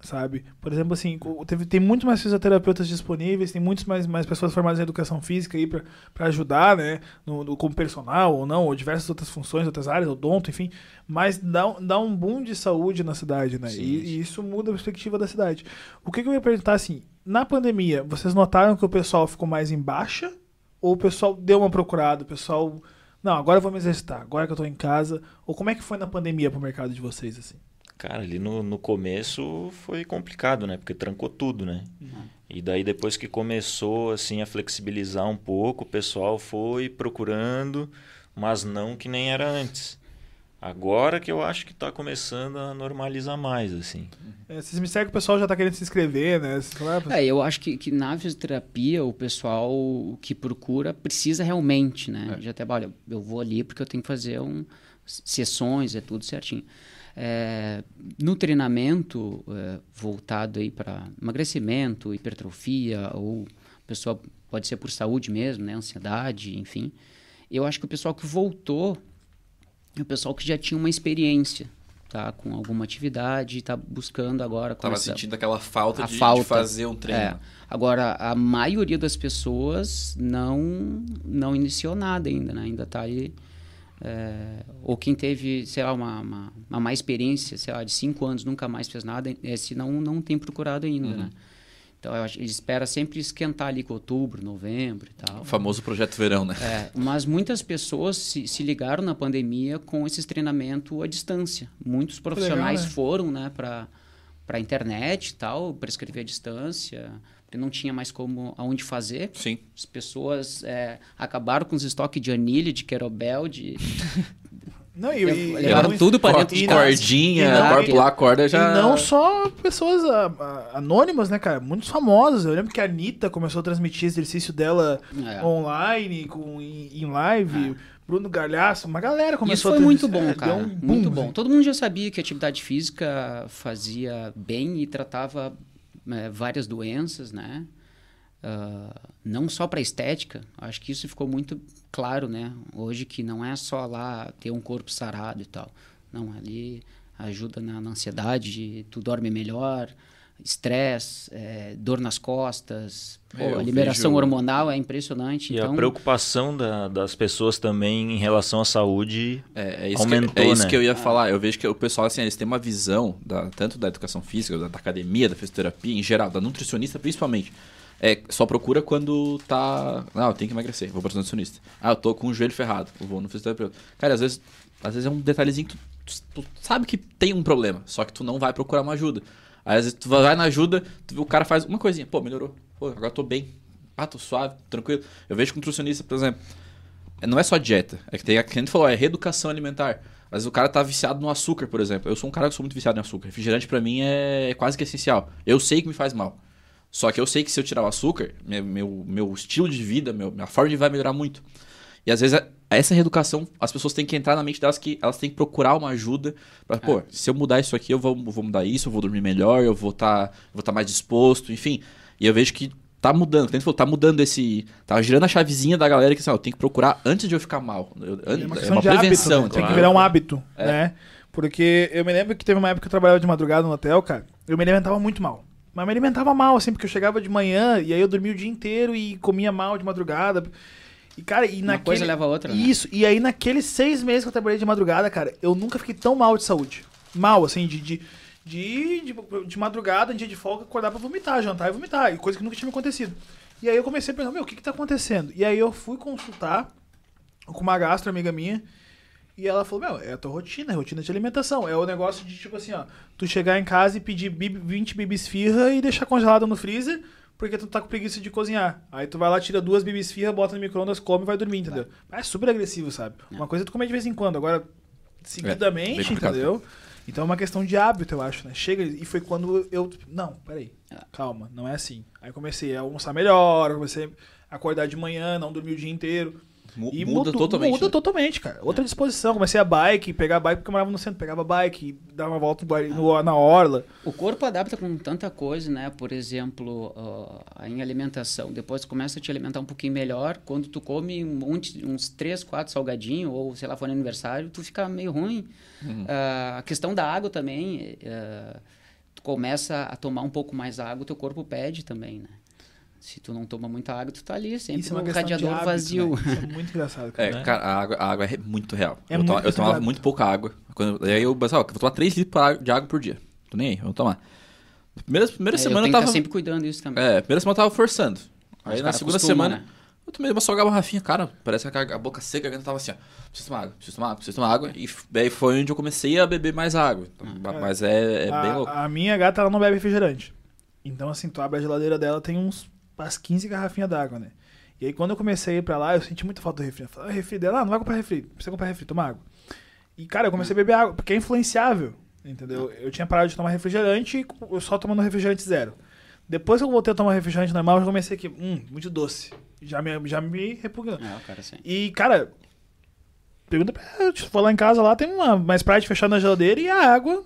Sabe? Por exemplo, assim, teve, tem muito mais fisioterapeutas disponíveis, tem muitos mais, mais pessoas formadas em educação física aí pra ajudar, né? No, no- como personal ou não, ou diversas outras funções, outras áreas, odonto, enfim. Mas dá, um- dá um boom de saúde na cidade, né? E, e isso muda a perspectiva da cidade. O que, que eu ia perguntar, assim, na pandemia, vocês notaram que o pessoal ficou mais em baixa? Ou o pessoal deu uma procurada, o pessoal... Não, agora eu vou me exercitar, agora que eu tô em casa. Ou como é que foi na pandemia pro mercado de vocês, assim? Cara, ali no, no começo foi complicado, né? Porque trancou tudo, né? E daí depois que começou assim a flexibilizar um pouco, o pessoal foi procurando, mas não que nem era antes. Agora que eu acho que está começando a normalizar mais, assim. É, vocês me seguem que o pessoal já tá querendo se inscrever, né? Ah, É, eu acho que, que na fisioterapia o pessoal que procura precisa realmente, né? É. Já até, olha, eu vou ali porque eu tenho que fazer um, sessões, é tudo certinho. É, no treinamento é, voltado aí para emagrecimento, hipertrofia, ou a pessoa pode ser por saúde mesmo, né? Ansiedade, enfim. Eu acho que o pessoal que voltou é o pessoal que já tinha uma experiência, tá? Com alguma atividade, está buscando agora... Tava começar- sentindo aquela falta de, de falta. fazer um treino. é. Agora, a maioria das pessoas não não iniciou nada ainda, né? Ainda está aí... é, ou quem teve, sei lá, uma, uma, uma má experiência, sei lá, de cinco anos, nunca mais fez nada, esse não, não tem procurado ainda, né? Então, eu acho, ele espera sempre esquentar ali com outubro, novembro e tal. O famoso projeto verão, né? É, mas muitas pessoas se, se ligaram na pandemia com esses treinamento à distância. Muitos profissionais né? foram né, para a internet e tal, prescrever à distância, porque não tinha mais como aonde fazer. Sim. As pessoas é, acabaram com os estoques de anilha, de querobel, de... Não, e, e- levaram e- tudo pra e- dentro de e-. Cordinha, e não- agora pular a corda já. E não só pessoas ah, ah, anônimas, né, cara? Muitos famosos. Eu lembro que a Anitta começou a transmitir exercício dela É. online, com, em, em live. Bruno Galhaço, uma galera começou Isso foi a muito bom, É, cara. um boom, muito bom. assim. Todo mundo já sabia que a atividade física fazia bem e tratava eh, várias doenças, né? Ah, não só para estética, acho que isso ficou muito claro, né? Hoje que não é só lá ter um corpo sarado e tal. Não, ali ajuda na, na ansiedade, tu dorme melhor, estresse, eh, dor nas costas, pô, É, a liberação vejo- hormonal é impressionante. E então, a preocupação da- das pessoas também em relação à saúde É, é isso, aumentou, que, é isso né? que eu ia falar. Eu vejo que o pessoal, assim, eles têm uma visão, da, tanto da educação física, da, da academia, da fisioterapia, em geral, da nutricionista principalmente. É, só procura quando tá. Não, eu tenho que emagrecer, vou para o nutricionista. Ah, eu tô com o joelho ferrado, eu vou no fisioterapeuta. Cara, às vezes, às vezes é um detalhezinho que tu, tu- tu sabe que tem um problema, só que tu não vai procurar uma ajuda. Aí às vezes tu vai na ajuda, tu vê o cara faz uma coisinha, pô, melhorou. Pô, agora tô bem. Ah, tô suave, tranquilo. Eu vejo que um nutricionista, por exemplo, é, não é só dieta. É que tem, que a gente falou, é reeducação alimentar. Mas o cara tá viciado no açúcar, por exemplo. Eu sou um cara que sou muito viciado em açúcar. Refrigerante pra mim é quase que essencial. Eu sei que me faz mal. Só que eu sei que se eu tirar o açúcar, meu, meu, meu estilo de vida, meu, minha forma de vida vai melhorar muito. E às vezes a- essa reeducação, as pessoas têm que entrar na mente delas que elas têm que procurar uma ajuda. Pra, pô, se eu mudar isso aqui, eu vou, vou mudar isso, eu vou dormir melhor, eu vou estar vou tá mais disposto, enfim. E eu vejo que tá mudando, falou, tá mudando esse. Tá girando a chavezinha da galera que assim, ó, eu tenho que procurar antes de eu ficar mal. Eu- É uma é uma de hábito, prevenção, né? Tem que virar um hábito, É. né? Porque eu me lembro que teve uma época que eu trabalhava de madrugada no hotel, cara. Eu me alimentava muito mal. Mas me alimentava mal, assim, porque eu chegava de manhã e aí eu dormia o dia inteiro e comia mal de madrugada. E, cara, e Uma naquele... coisa leva a outra, né? Isso, e aí naqueles seis meses que eu trabalhei de madrugada, cara, eu nunca fiquei tão mal de saúde. Mal, assim, de... de de, de, de madrugada, em dia de folga, acordar pra vomitar, jantar e vomitar. Coisa que nunca tinha me acontecido. E aí eu comecei a pensar, meu, o que que tá acontecendo? E aí eu fui consultar com uma gastro amiga minha. E ela falou, meu, é a tua rotina, é a rotina de alimentação. É o negócio de, tipo assim, ó, tu chegar em casa e pedir bib- 20 bibisfirra e deixar congelado no freezer, porque tu tá com preguiça de cozinhar. Aí tu vai lá, tira duas bibisfirra, bota no micro-ondas, come e vai dormir, entendeu? É super agressivo, sabe? Uma coisa é tu comer de vez em quando, agora, seguidamente, complicado. entendeu? Então é uma questão de hábito, eu acho, né? Chega, e foi quando eu, não, peraí, calma, não é assim. Aí comecei a almoçar melhor, comecei a acordar de manhã, não dormir o dia inteiro. Mu- E muda muda totalmente. Muda né? totalmente, cara. Outra disposição. Comecei a bike, pegar a bike, porque eu morava no centro, pegava a bike, dava uma volta no no- na orla. O corpo adapta com tanta coisa, né? Por exemplo, ó, em alimentação. Depois tu começa a te alimentar um pouquinho melhor. Quando tu come um monte, uns três, quatro salgadinhos, ou sei lá, for no aniversário, tu fica meio ruim. Uhum. Ah, a questão da água também. ah, tu começa a tomar um pouco mais água, teu corpo pede também, né? Se tu não toma muita água, tu tá ali sempre Isso é de radiador hábito, vazio. né? Isso é muito engraçado, cara. É, cara, a água, a água é muito real. É eu, muito to- eu tomava muito pouca água. Quando, aí eu pensava, vou tomar 3 litros de água por dia. Tô nem aí, vou tomar. Primeira, primeira É, semana eu eu tava. estar sempre cuidando disso também. É, primeira semana eu tava forçando. Aí na segunda acostuma, semana, né? eu tomei uma só garrafinha, cara. Parece que a, boca seca, a garganta tava assim, ó. Preciso tomar água, preciso tomar água, preciso tomar água. E daí foi onde eu comecei a beber mais água. Então, Mas é, é a, bem louco. a minha gata, ela não bebe refrigerante. Então, assim, tu abre a geladeira dela, tem uns umas 15 garrafinhas d'água, né? E aí, quando eu comecei a ir pra lá, eu senti muita falta do refri. Eu falei, ah, refri dela, ah, não vai comprar refri. Precisa comprar refri, toma água. E, cara, eu comecei a beber água, porque é influenciável, entendeu? Eu tinha parado de tomar refrigerante e eu só tomando refrigerante zero. Depois que eu voltei a tomar refrigerante normal, eu já comecei aqui, hum, muito doce. Já me, já me repugnou. É, o cara sempre. E, cara, pergunta pra ela, se for lá em casa, lá tem uma mais Sprite fechada na geladeira e a água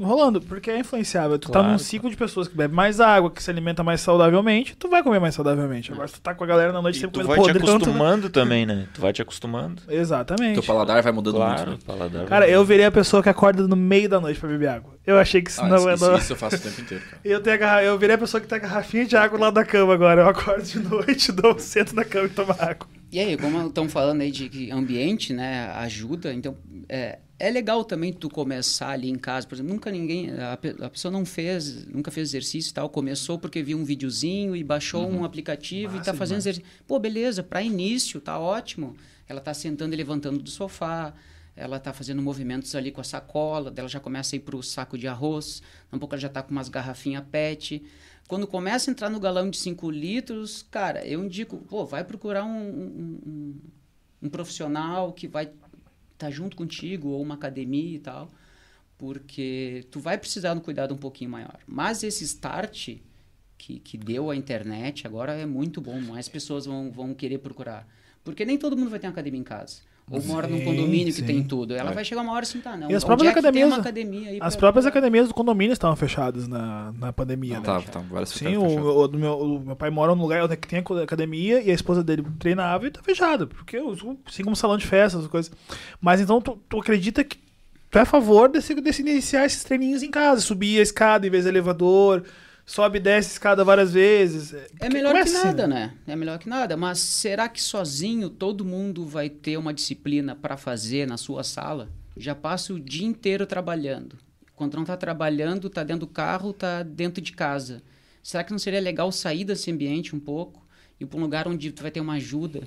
rolando, porque é influenciável. Tu tá Claro. num ciclo de pessoas que bebem mais água, que se alimenta mais saudavelmente, tu vai comer mais saudavelmente. Agora, se tu tá com a galera na noite E sempre tu comendo vai te podrão, tu- acostumando também, né? Tu vai te acostumando. Exatamente. Teu paladar vai mudando Claro, muito. né? paladar. Cara, eu virei a pessoa que acorda no meio da noite pra beber água. Eu achei que isso Ah, não é isso, não- isso eu faço o tempo inteiro, cara. Eu, tenho a garra... eu virei a pessoa que tem a garrafinha de água lá da cama agora. Eu acordo de noite, dou, sento na cama e tomo água. E aí, como estão falando aí de que ambiente, né, ajuda, então é, é legal também tu começar ali em casa, por exemplo, nunca ninguém, a, a pessoa não fez, nunca fez exercício e tal, começou porque viu um videozinho e baixou um aplicativo e Massa tá fazendo demais. exercício. Pô, beleza, para início, tá ótimo. Ela tá sentando e levantando do sofá, ela tá fazendo movimentos ali com a sacola, dela já começa a ir pro saco de arroz, daqui a pouco ela já tá com umas garrafinhas PET. Quando começa a entrar no galão de 5 litros, cara, eu indico, pô, vai procurar um, um, um- um profissional que vai estar junto contigo, ou uma academia e tal, porque tu vai precisar de um cuidado um pouquinho maior. Mas esse start que, que deu a internet agora é muito bom, mais pessoas vão, vão querer procurar. Porque nem todo mundo vai ter uma academia em casa. Ou mora num Sim, condomínio que sim. tem tudo. Ela É. vai chegar uma hora assim, tá, não. E as próprias é que academias- uma academia aí As pra- próprias academias do condomínio estavam fechadas na, na pandemia, né? Tá, tá, várias Sim, ficaram o, o, meu, o meu pai mora num lugar onde tem academia e a esposa dele treinava e tá fechado. Porque os- assim como salão de festas, as coisas. Mas então tu, tu acredita que tu é a favor desse, desse iniciar esses treininhos em casa, subir a escada em vez do elevador, sobe e desce escada várias vezes. É melhor que começa nada, assim, né? É melhor que nada. Mas será que sozinho todo mundo vai ter uma disciplina para fazer na sua sala? Já passa o dia inteiro trabalhando. Quando não tá trabalhando, tá dentro do carro, tá dentro de casa. Será que não seria legal sair desse ambiente um pouco e ir para um lugar onde tu vai ter uma ajuda,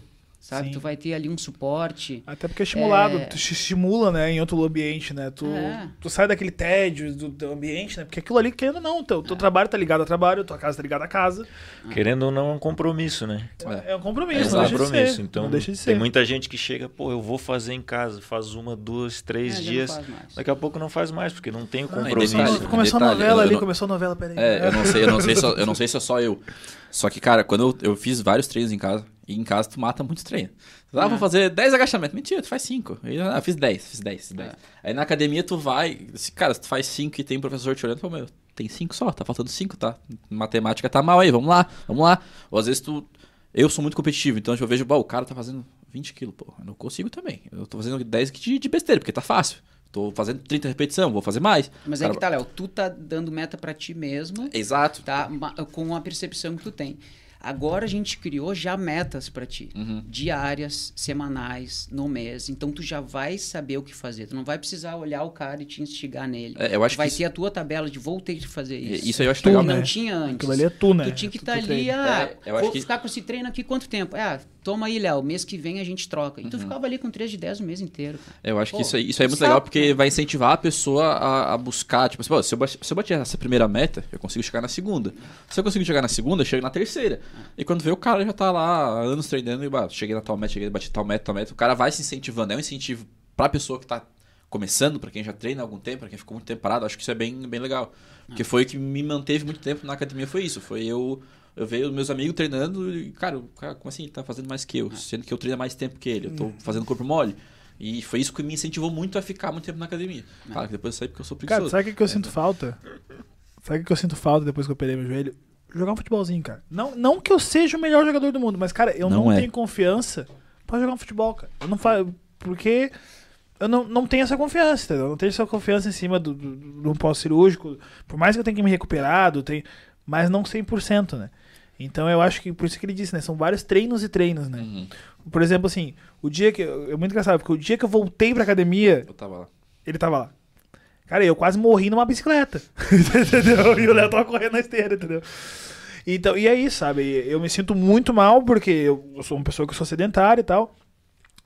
sabe? Sim. Tu vai ter ali um suporte. Até porque é estimulado, É. tu te estimula, né, em outro ambiente, né? Tu, É. tu sai daquele tédio do teu ambiente, né? Porque aquilo ali, querendo ou não, teu, teu trabalho tá ligado a trabalho, tua casa tá ligada a casa. Querendo ou não, é um compromisso, né? É. É um compromisso, É um de compromisso. ser. Então, não deixa de tem ser. muita gente que chega, pô, eu vou fazer em casa, faz uma, duas, três É, dias. Daqui a pouco não faz mais, porque não tem o Ah, compromisso. detalhe, Começou, começou a detalhe, novela ali, não- começou a novela, peraí. É, eu não sei, eu não sei, se, eu não sei se é só eu. Só que, cara, quando eu, eu fiz vários treinos em casa, e em casa tu mata muitos treinos. Ah, vou fazer 10 agachamentos. Mentira, tu faz 5. Aí, Ah, fiz 10, fiz 10, fiz 10. Aí na academia tu vai, cara, se tu faz 5 e tem um professor te olhando, fala, meu, tem 5 só, tá faltando 5, tá? Matemática tá mal aí, vamos lá, vamos lá. Ou às vezes tu. Eu sou muito competitivo, então eu vejo, "Bah, o cara tá fazendo 20 quilos, pô. Eu não consigo também. Eu tô fazendo 10 de, de besteira, porque tá fácil. Tô fazendo 30 repetição, vou fazer mais. Mas Cara, é que tá, Léo, tu tá dando meta para ti mesmo. Exato. tá? Com a percepção que tu tem. Agora a gente criou já metas para ti, Uhum. diárias, semanais, no mês. Então tu já vai saber o que fazer. Tu não vai precisar olhar o cara e te instigar nele. É, eu acho vai que ter a tua tabela de vou ter que fazer isso. Isso aí eu acho Tu, legal. não né? tinha antes. Aquilo ali é tu, né? Tu tinha que estar ali, treina. ah, É, eu acho vou que- ficar com esse treino aqui quanto tempo? Ah, toma aí, Léo, mês que vem a gente troca. Uhum. E tu ficava ali com 3 de 10 o mês inteiro. Eu acho que Pô, isso aí, isso aí é muito saco, legal porque né? vai incentivar a pessoa a, a buscar. Tipo assim, se eu, bati, se eu bater essa primeira meta, eu consigo chegar na segunda. Se eu consigo chegar na segunda, eu chego na terceira. E quando vê, o cara já tá lá anos treinando e bah, cheguei na tal meta, cheguei, bati tal meta, tal meta. O cara vai se incentivando. É um incentivo pra pessoa que tá começando, pra quem já treina há algum tempo, pra quem ficou muito tempo parado. Acho que isso é bem, bem legal. Porque foi o que me manteve muito tempo na academia, foi isso. Foi eu. Eu vejo meus amigos treinando e, cara, o cara, como assim? Ele tá fazendo mais que eu, sendo que eu treino há mais tempo que ele. Eu tô fazendo corpo mole. E foi isso que me incentivou muito a ficar muito tempo na academia. Claro que depois eu saí porque eu sou Cara, preguiçoso. sabe o que, eu sinto falta? Sabe o que, eu sinto falta depois que eu operei meu joelho? Jogar um futebolzinho, cara. Não, não que eu seja o melhor jogador do mundo, mas, cara, eu não, Não é. tenho confiança pra jogar um futebol, cara. Eu não faço. Porque eu não, não tenho essa confiança, entendeu? Eu não tenho essa confiança em cima do, do, do pós-cirúrgico. Por mais que eu tenha que me recuperar, tenho, mas não 100%, né? Então eu acho que, por isso que ele disse, né? São vários treinos e treinos, né? Uhum. Por exemplo, assim, o dia que. É muito engraçado, porque o dia que eu voltei pra academia, Eu tava lá. ele tava lá. Cara, eu quase morri numa bicicleta. entendeu? E o Léo tava correndo na esteira, entendeu? Então, e é isso, sabe? Eu me sinto muito mal porque eu, eu sou uma pessoa que sou sedentária e tal.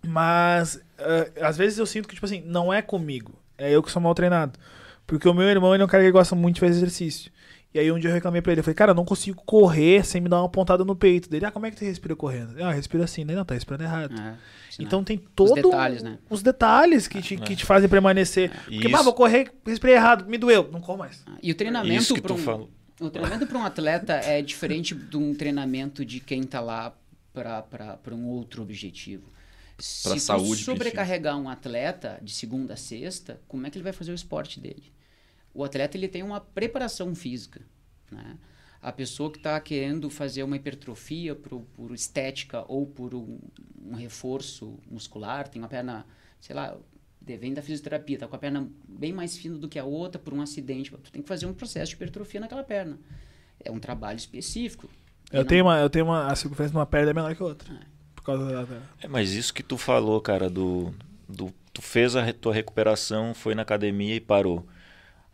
Mas ah, às vezes eu sinto que, tipo assim, não é comigo. É eu que sou mal treinado. Porque o meu irmão, ele é um cara que gosta muito de fazer exercício. E aí um dia eu reclamei pra ele, eu falei, cara, eu não consigo correr sem me dar uma pontada no peito dele. Ah, como é que tu respira correndo? Ah, respira assim, né? Não, tá respirando errado. É, Então tem todo detalhes, né? os detalhes que te, que te fazem permanecer. Porque, Isso. pá, vou correr, respirei errado, me doeu, não corro mais. Ah, E o treinamento Isso que para tu um, falou. o treinamento para um atleta é diferente de um treinamento de quem tá lá para um outro objetivo. Se tu saúde, sobrecarregar um atleta de segunda a sexta, como é que ele vai fazer o esporte dele? O atleta ele tem uma preparação física, né? A pessoa que está querendo fazer uma hipertrofia por, por estética ou por um, um reforço muscular, tem uma perna, sei lá, vem da fisioterapia, tá com a perna bem mais fina do que a outra por um acidente. Tu tem que fazer um processo de hipertrofia naquela perna. É um trabalho específico. Eu tenho uma, eu tenho uma, a circunferência de uma perna é menor que a outra. É. Por causa da... da- É, mas isso que tu falou, cara, do, do tu fez a re- tua recuperação, foi na academia e parou.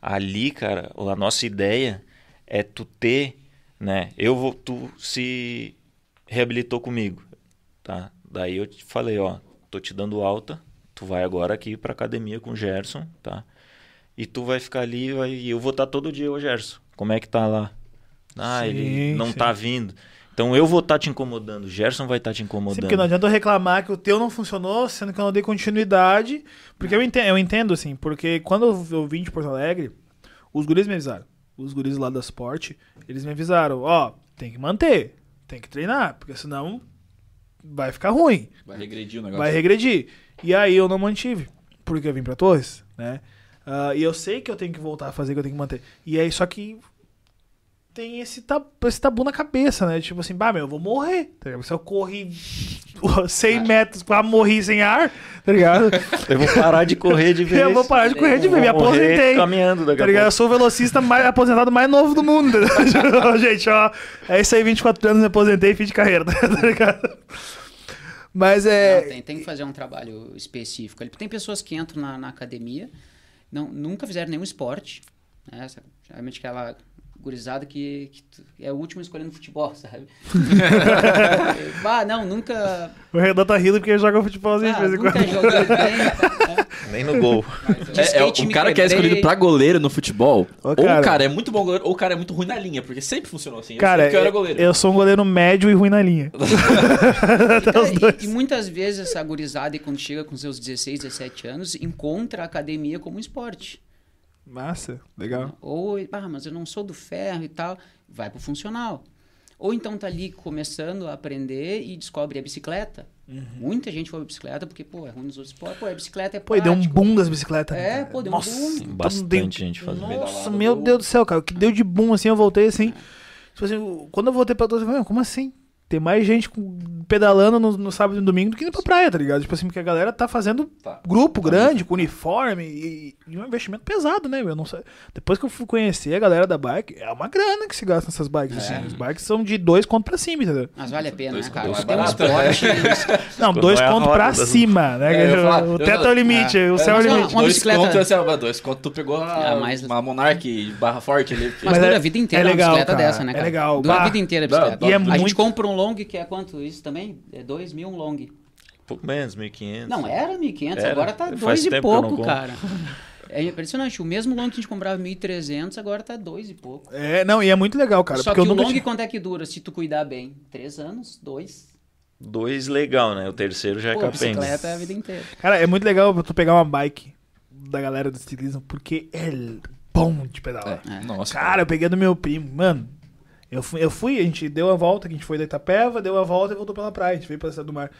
Ali, cara, a nossa ideia é tu ter, né? Eu vou, tu se reabilitou comigo, tá? Daí eu te falei, ó, tô te dando alta, tu vai agora aqui pra academia com o Gerson, tá? E tu vai ficar ali, vai, e eu vou estar todo dia, ô Gerson. Como é que tá lá? Ah, Sim, ele não sim. tá vindo. Então eu vou estar te incomodando, o Gerson vai estar te incomodando. Sim, porque não adianta eu reclamar que o teu não funcionou, sendo que eu não dei continuidade. Porque eu entendo, eu entendo, assim, porque quando eu- vim de Porto Alegre, os guris me avisaram. Os guris lá da Sport, eles me avisaram, ó, tem que manter, tem que treinar, porque senão vai ficar ruim. Vai regredir o negócio. vai regredir. E aí eu não mantive, porque eu vim pra Torres, né? Ah, e eu sei que eu tenho que voltar a fazer, que eu tenho que manter. E aí, só que tem esse tabu, esse tabu na cabeça, né? Tipo assim, bah, meu, eu vou morrer. Tá ligado? Se eu corri 100 metros, quase morri sem ar, tá ligado? Eu vou parar de correr de vez. eu vou parar de correr de vez, me morrer aposentei. caminhando daqui Tá ligado? Eu sou o velocista mais aposentado mais novo do mundo. Gente, ó, é isso aí, 24 anos, me aposentei e fim de carreira, tá ligado? Mas é. Não, tem, tem que fazer um trabalho específico. Tem pessoas que entram na, na academia, não, nunca fizeram nenhum esporte, né? Geralmente aquela gurizada que, que tu- é o último escolhendo futebol, sabe? ah, não, nunca, O Renan tá rindo porque ele joga futebolzinho de ah, vez em nunca quando. joguei bem. né? Nem no gol. De É, é, skate o cara que é escolhido pra goleiro no futebol, Ô, ou cara. o cara é muito bom goleiro, ou o cara é muito ruim na linha, porque sempre funcionou assim. Eu Cara, eu era goleiro. eu sou um goleiro médio e ruim na linha. Os dois. e, e muitas vezes essa gurizada, quando chega com seus 16, 17 anos, encontra a academia como um esporte. Massa, legal. Ou, ah, mas eu não sou do ferro e tal, vai pro funcional. Ou então tá ali começando a aprender e descobre a bicicleta. Muita gente foi pra bicicleta porque, pô, é ruim nos outros esportes. Pô, a bicicleta é Pô, e deu um prático. boom das bicicletas. É, cara. pô, deu um Nossa, boom. Tem todo bastante gente fazendo. Nossa, meu deu- Deus do céu, cara. O que deu de boom assim, eu voltei assim. Tipo assim, quando eu voltei pra todos, eu falei, "Meu, como assim? Tem mais gente pedalando no, no sábado e no domingo do que indo pra praia, tá ligado? Tipo assim, porque a galera tá fazendo Tá. grupo Tá grande, com uniforme e, e um investimento pesado, né? Eu não sei. Depois que eu fui conhecer a galera da bike, é uma grana que se gasta nessas bikes. É. Assim. As bikes são de dois contos pra cima, entendeu? Mas vale a pena, Dois né, cara? contos Se tem um esporte... Não, Quando dois não é a contos roda pra das- cima, né? É, falar, o teto não- é o limite, é. o céu é o limite. uma dois bicicleta- contos, assim, dois contos, tu pegou a, Ah, mas- uma Monark barra forte ali. porque- Mas, dura é- a vida inteira é legal, uma bicicleta cara, dessa, né, é cara? legal. Dura a vida inteira a bicicleta. E é a muito- gente compra um long que é quanto isso também? É 2 mil um long. Pouco menos, 1.500. Não, era 1.500, Era. agora tá Faz 2 e pouco, cara. É impressionante. O mesmo long que a gente comprava 1.300, agora tá 2 e pouco. É, não, e é muito legal, cara. Só porque que eu o long tinha- quanto é que dura, se tu cuidar bem? 3 anos? 2? Dois legal, né? O terceiro já é capenga. bicicleta é a vida inteira. Cara, é muito legal tu pegar uma bike da galera do ciclismo, porque é bom de pedalar. É, Nossa, Cara, eu peguei do meu primo, mano. Eu fui, eu fui, a gente deu a volta, a gente foi da Itapeva, deu a volta e voltou pela praia. A gente veio pra Cidade do Mar.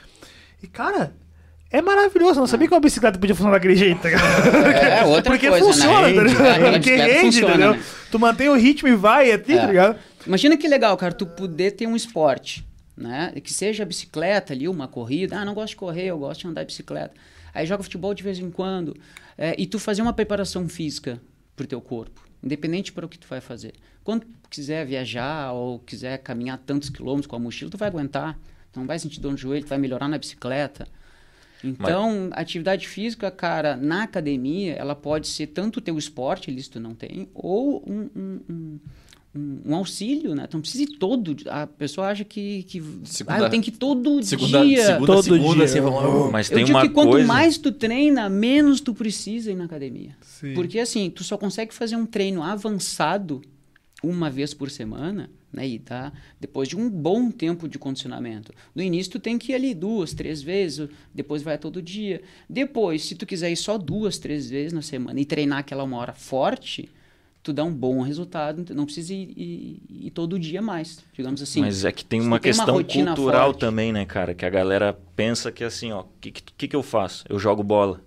E, cara, é maravilhoso. Eu não sabia que uma bicicleta podia funcionar daquele jeito, tá ligado? É, outra Porque coisa, funciona, né? tá Rende, ligado? aquela Porque rende, funciona, entendeu? né? Tu mantém o ritmo e vai, é, tri, É. tá ligado? Imagina que legal, cara, tu poder ter um esporte, né? Que seja a bicicleta ali, uma corrida. Ah, não gosto de correr, eu gosto de andar de bicicleta. Aí joga futebol de vez em quando. É, e tu fazer uma preparação física pro teu corpo, independente para o que tu vai fazer. Quando quiser viajar ou quiser caminhar tantos quilômetros com a mochila, tu vai aguentar. Tu não vai sentir dor no joelho, tu vai melhorar na bicicleta. Então, atividade física, cara, na academia, ela pode ser tanto o teu esporte, isso tu não tem, ou um, um, um, um, um auxílio, né? Tu não precisa ir todo. A pessoa acha que, que Segunda- ah, eu tenho que ir todo Segunda, dia. segunda, Todo segunda, dia. assim, vamos- Mas Eu tem digo uma que quanto coisa... mais tu treina, menos tu precisa ir na academia. Sim. Porque assim, tu só consegue fazer um treino avançado uma vez por semana, né? E tá depois de um bom tempo de condicionamento. No início tu tem que ir ali duas, três vezes, depois vai todo dia. Depois, se tu quiser ir só duas, três vezes na semana e treinar aquela uma hora forte, tu dá um bom resultado, tu não precisa ir, ir- ir todo dia mais, digamos assim. Mas é que tem uma tu tem uma questão cultural forte. também, né, cara? Que a galera pensa que assim, ó, o que, que, que eu faço? Eu jogo bola,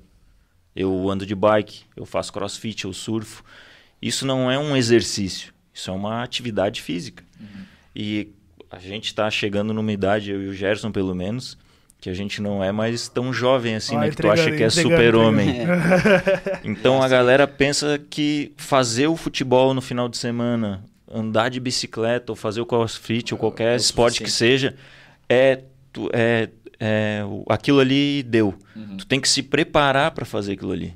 eu ando de bike, eu faço crossfit, eu surfo. Isso não é um exercício, isso é uma atividade física. E a gente tá chegando numa idade, eu e o Gerson pelo menos, que a gente não é mais tão jovem assim, Ó, né? Que tu acha que é super-homem. É. Então a galera pensa que fazer o futebol no final de semana, andar de bicicleta ou fazer o crossfit ou qualquer é esporte que seja, é, tu- é, é aquilo ali deu. Uhum. Tu tem que se preparar para fazer aquilo ali.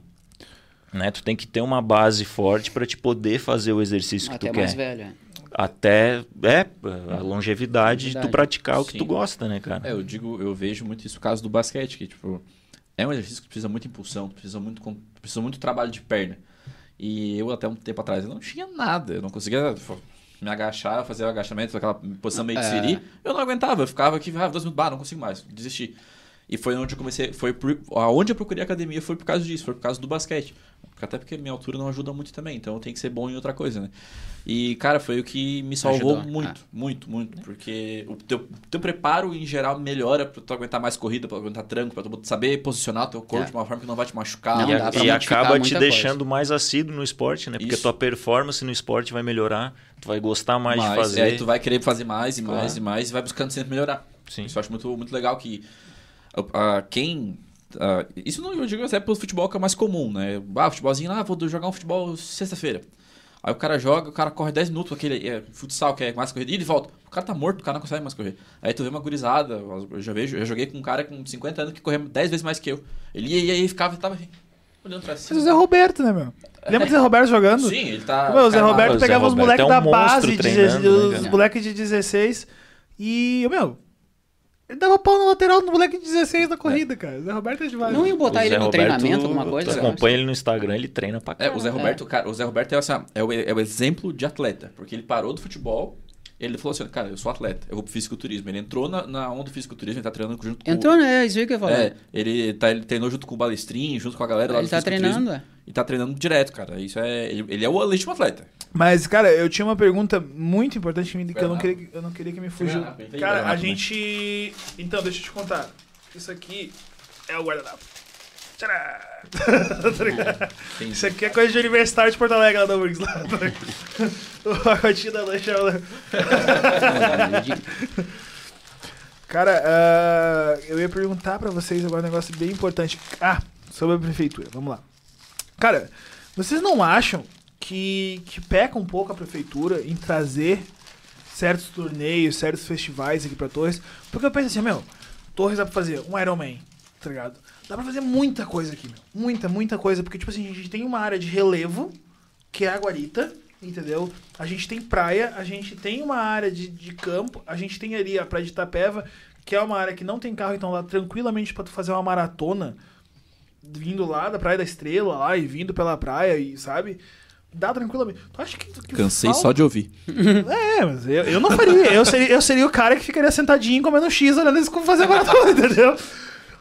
Né? Tu tem que ter uma base forte para te poder fazer o exercício que Até tu mais quer. velho. Até é a longevidade de tu praticar o que Sim. tu gosta, né, cara? É, eu digo, eu vejo muito isso no caso do basquete, que tipo, é um exercício que precisa muita impulsão, precisa muito, precisa muito trabalho de perna. E eu até um tempo atrás eu não tinha nada, eu não conseguia tipo, me agachar, fazer o agachamento, aquela posição meio de É. siri, eu não aguentava, eu ficava aqui, ah, dois minutos, bah, não consigo mais, desisti. E foi onde eu comecei, foi por, aonde eu procurei academia foi por causa disso, foi por causa do basquete. Até porque minha altura não ajuda muito também, então eu tenho que ser bom em outra coisa, né? E, cara, foi o que me salvou Ajudou, muito, muito, muito. Porque o teu, teu preparo, em geral, melhora pra tu aguentar mais corrida, pra tu aguentar tranco, pra tu saber posicionar o teu corpo É. de uma forma que não vai te machucar. Não, e, pra e modificar acaba te deixando mais assíduo no esporte, né? Porque Isso. tua performance no esporte vai melhorar, tu vai gostar mais, de Mas, fazer. E aí tu vai querer fazer mais e mais Claro. e mais e vai buscando sempre melhorar. Sim. Isso eu acho muito, muito legal que ah, ah, quem... ah, isso não eu digo até pelo futebol que é mais comum, né? Ah, futebolzinho lá, vou jogar um futebol sexta-feira. Aí o cara joga, o cara corre 10 minutos, aquele é, futsal que é mais corrida, e ele volta. O cara tá morto, o cara não consegue mais correr. Aí tu vê uma gurizada, eu já vejo, eu joguei com um cara com 50 anos que corria 10 vezes mais que eu. Ele ia, ia, ia e ficava, tava assim, olhando pra Mas o cima. Zé Roberto, né, meu? Lembra do Zé Roberto jogando? Sim, ele tá. Meu, o Zé Roberto o Zé pegava os Roberto moleques é um da base, de, né, os moleques de 16, e, meu, ele dava pau na lateral no moleque de 16 na corrida, cara. O Zé Roberto é demais. Não ia botar O ele Zé no Roberto, treinamento, alguma coisa? Tu acompanha ele no Instagram, ele treina pra É, caralho. o Zé Roberto, cara, o Zé Roberto é, assim, é, o, é o exemplo de atleta, porque ele parou do futebol, ele falou assim, cara, eu sou atleta, eu vou pro fisiculturismo. Ele entrou na, na onda do fisiculturismo, ele tá treinando junto com Entrou, né? Isso aí que eu ia falar. É, ele, tá, ele treinou junto com o Balestrinho, junto com a galera lá Ele do tá fisiculturismo, treinando, é. E tá treinando direto, cara. Isso é. Ele, ele é o legítimo atleta. Mas, cara, eu tinha uma pergunta muito importante que, me- que eu, não queria, eu não queria que me fugiu. Guardanapo, Cara, a gente. Então, deixa eu te contar. Isso aqui é o guardanapo. Tcharam! Tá ligado? Isso aqui é coisa de universitário de Porto Alegre lá da URGS. Lá, tá o pacotinho da lancha. Cara, ah, eu ia perguntar pra vocês agora um negócio bem importante. Ah, sobre a prefeitura. Vamos lá. Cara, vocês não acham que, que peca um pouco a prefeitura em trazer certos torneios, certos festivais aqui pra Torres? Porque eu penso assim, meu, Torres dá pra fazer um Iron Man, tá ligado? Dá pra fazer muita coisa aqui, meu. Muita, muita coisa. Porque, tipo assim, a gente tem uma área de relevo, que é a Guarita, entendeu? A gente tem praia, a gente tem uma área de, de campo, a gente tem ali a praia de Itapeva, que é uma área que não tem carro, então lá tranquilamente pra tu fazer uma maratona, vindo lá da Praia da Estrela lá e vindo pela praia, e sabe? Dá tranquilamente. Tu acha que. que Cansei falta- só de ouvir. É, mas eu, eu não faria. Eu seria, eu seria o cara que ficaria sentadinho comendo X olhando eles como fazer maratona, entendeu?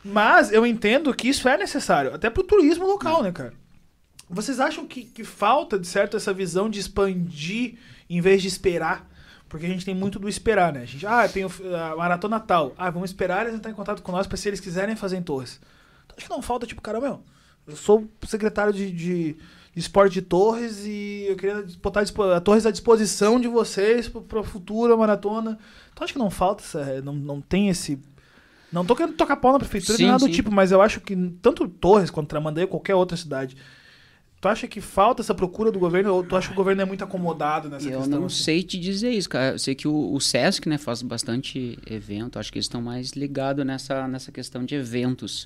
Mas eu entendo que isso é necessário, até pro turismo local, né, cara? Vocês acham que, que falta, de certo, essa visão de expandir em vez de esperar? Porque a gente tem muito do esperar, né? A gente, ah, tem a maratona tal. Ah, vamos esperar eles entrarem em contato com nós pra se eles quiserem fazer em Torres. Então acho que não falta, tipo, cara, meu, eu sou secretário de, de, de esporte de Torres e eu queria botar a Torres à disposição de vocês futuro, a maratona. Então acho que não falta essa, não, não tem esse Não tô querendo tocar pau na prefeitura Sim, nem nada do sim. tipo, mas eu acho que tanto Torres quanto Tramandaí ou qualquer outra cidade. Tu acha que falta essa procura do governo ou tu acha que o governo é muito acomodado nessa Eu questão? não assim? sei te dizer isso, cara. Eu sei que o, o Sesc, né, faz bastante evento. Acho que eles estão mais ligados nessa, nessa questão de eventos.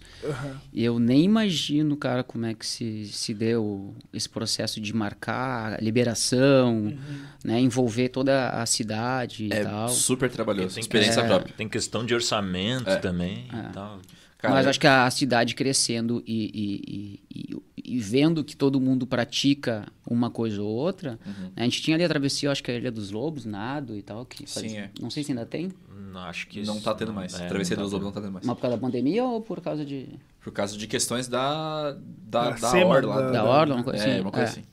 E eu nem imagino, cara, como é que se, se deu esse processo de marcar a liberação, Uhum. né, envolver toda a cidade e É tal. super trabalhoso. Tem, Experiência é, própria. tem questão de orçamento É. também É. e tal. Cara, Mas acho que a cidade crescendo e, e- e- e- e vendo que todo mundo pratica uma coisa ou outra, Uhum. né, a gente tinha ali a travessia, acho que a Ilha dos Lobos, nado e tal, que Sim, faz- é. não sei se ainda tem, Não, acho que não isso- tá tendo mais. é, Travesseiro não dos tá Lobos não tá tendo mais. mas por causa da pandemia ou por causa de... Por causa de questões da, da, Da da orla lá. da- Da orla, uma coisa é, assim. uma coisa É. assim.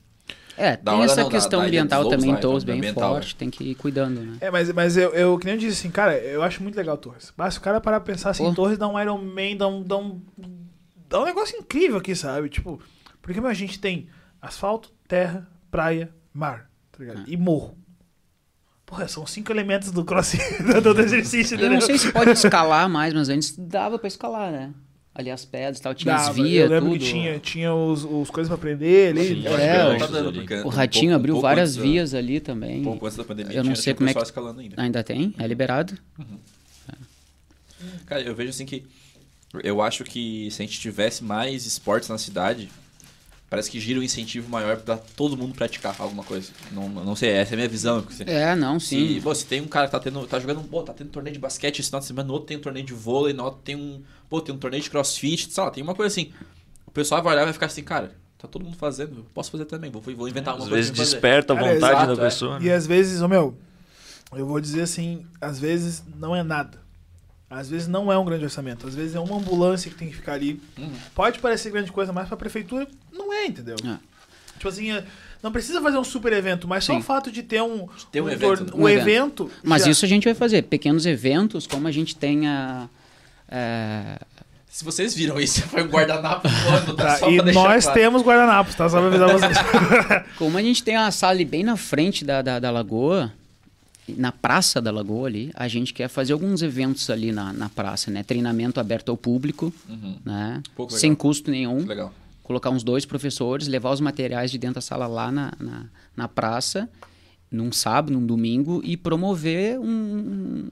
É, Da tem hora essa não, da- questão da ambiental Lobos também, lá, em Torres, então, bem ambiental, forte, tem que ir cuidando, né? É, mas, mas eu, eu, que nem eu disse assim, cara, eu acho muito legal Torres. Mas se o cara parar pra pensar assim, Pô. Torres dá um Iron Man, dá um, dá um. dá um negócio incrível aqui, sabe? Tipo, porque meu, a gente tem asfalto, terra, praia, mar, tá ligado? Ah. E morro. Porra, são cinco elementos do cross do, do exercício, Eu não sei se pode escalar mais, mas antes dava pra escalar, né? Ali as pedras e tal, tinha as Dava, vias, eu lembro tudo. que tinha, tinha os, os coisas pra aprender ali. Acho É, não o- tá O um Ratinho pouco- abriu um pouco várias antes da- vias ali também. Um pouco antes da pandemia, Eu não tinha- sei como é pessoal que- escalando ainda. Ainda tem? É liberado? Cara, eu vejo assim que. Eu acho que se a gente tivesse mais esportes na cidade, parece que gira um incentivo maior pra todo mundo praticar alguma coisa. Não, não sei, essa é a minha visão. se- É, não, Se, sim. pô, se tem um cara que tá, tendo, tá jogando, pô, tá tendo torneio de basquete esse final de semana, no outro tem um torneio de vôlei, no outro tem um, pô, tem um torneio de crossfit, sei lá, tem uma coisa assim. O pessoal vai olhar e vai ficar assim, cara, tá todo mundo fazendo, eu posso fazer também, vou, vou inventar uma Às coisa. vezes pra fazer. desperta a Cara, vontade exato, da é. pessoa. E né? às vezes, ô meu, eu vou dizer assim, às vezes não é nada. Às vezes não é um grande orçamento. Às vezes é uma ambulância que tem que ficar ali. Uhum. Pode parecer grande coisa, mas pra prefeitura não é, entendeu? É. Tipo assim, é- não precisa fazer um super evento, mas só Sim. o fato de ter um, ter um um, evento, né? um Um evento. Mas já- isso a gente vai fazer. Pequenos eventos, como a gente tem a. é, Se vocês viram isso, foi um guardanapo voando, tá? Tá, Só e nós claro. temos guardanapos, tá? Só pra avisar vocês. como a gente tem a sala ali bem na frente da, da, da lagoa, na praça da lagoa ali, a gente quer fazer alguns eventos ali na, na praça, né? Treinamento aberto ao público, Uhum. né? Pô. Sem custo nenhum. Legal. colocar uns dois professores, levar os materiais de dentro da sala lá na, na, na praça, num sábado, num domingo, e promover um, um,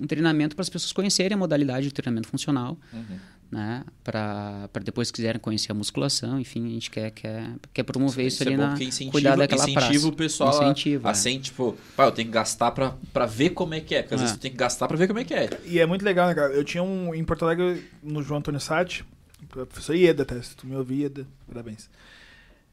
um treinamento para as pessoas conhecerem a modalidade de treinamento funcional, Uhum. Né? Para depois quiserem conhecer a musculação, enfim, a gente quer, quer, quer promover isso, é ali bom na cuidar daquela incentiva praça. o pessoal a- Incentiva, é. assim, tipo, pá, eu tenho que gastar pra, pra ver como é que é. Porque às É. vezes tu tem que gastar pra ver como é que é. E é muito legal, né, cara? Eu tinha um em Porto Alegre, no João Antônio Sati, professor Ieda, tá? Se tu me ouvir, Ieda, parabéns.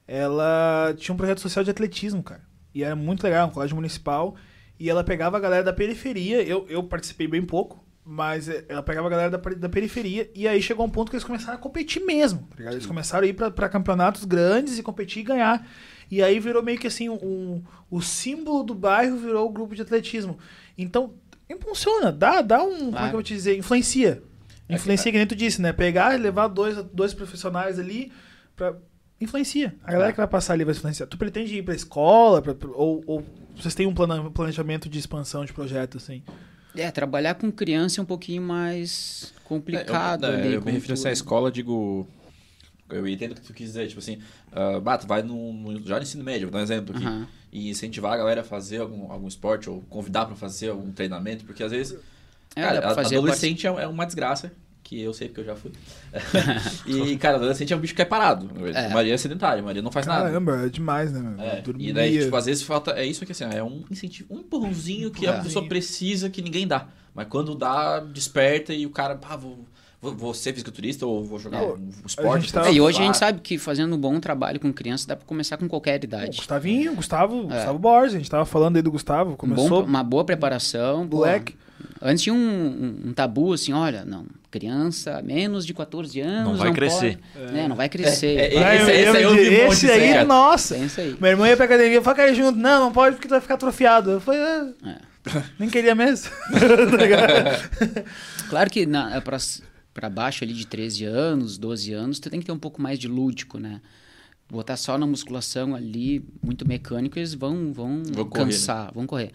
Ela tinha um projeto social de atletismo, cara. E era muito legal, um colégio municipal. E ela pegava a galera da periferia, eu, eu participei bem pouco, mas eh, ela pegava a galera da, da periferia. E aí chegou um ponto que eles começaram a competir mesmo, tá? Eles começaram a ir pra campeonatos grandes e competir e ganhar. E aí virou meio que assim, um, o símbolo do bairro virou o grupo de atletismo. Então, impulsiona, dá, dá um. Como é que Claro. eu vou te dizer? Influencia. É Influencia, que nem tu disse, né? Pegar e levar dois, dois profissionais ali pra. Influencia. A galera É. que vai passar ali vai influenciar. Tu pretende ir pra escola? Pra, pra- ou, ou vocês têm um planejamento de expansão de projeto, assim? É, trabalhar com criança é um pouquinho mais complicado É, eu, ali. é, eu me refiro assim, a tudo. escola, digo. Eu entendo o que tu quis dizer, tipo assim, ah, bah, tu vai no, no- já no ensino médio, vou dar um exemplo aqui, Aham. e incentivar a galera a fazer algum, algum esporte, ou convidar pra fazer algum treinamento, porque às vezes, É, cara, fazer adolescente é, é uma desgraça, que eu sei porque eu já fui. e, cara, adolescente é um bicho que é parado. É. Maria é sedentária, Maria não faz nada. Caramba, é demais, né? meu? É, Dormia. e daí, tipo, às vezes falta. É isso aqui, assim, é um incentivo, um empurrãozinho que a Empurrãozinho. pessoa precisa que ninguém dá. Mas quando dá, desperta e o cara, pá, vou, vou, vou ser fisiculturista ou vou jogar Pô, um, esporte. tava- É, e hoje a gente sabe que fazendo um bom trabalho com criança dá pra começar com qualquer Pô, idade. Gustavinho, Gustavo, É. Gustavo Borges, a gente tava falando aí do Gustavo, Um bom- começou uma boa preparação. pô. moleque. Antes tinha um, um- um tabu assim, olha, não, criança menos de 14 anos Não vai crescer. pode, né, não vai crescer. É, é, esse- esse eu- eu esse disso aí, aí, nossa. é isso aí. Meu irmão ia pra academia, fala, cara, junto. Não, não pode porque tu vai ficar atrofiado. Eu falei, ah, É. nem queria mesmo. Claro que na, pra, pra baixo ali de 13 anos, 12 anos, tu tem que ter um pouco mais de lúdico, né? Botar só na musculação ali, muito mecânico, eles vão, vão, Vão correr, cansar, vão correr.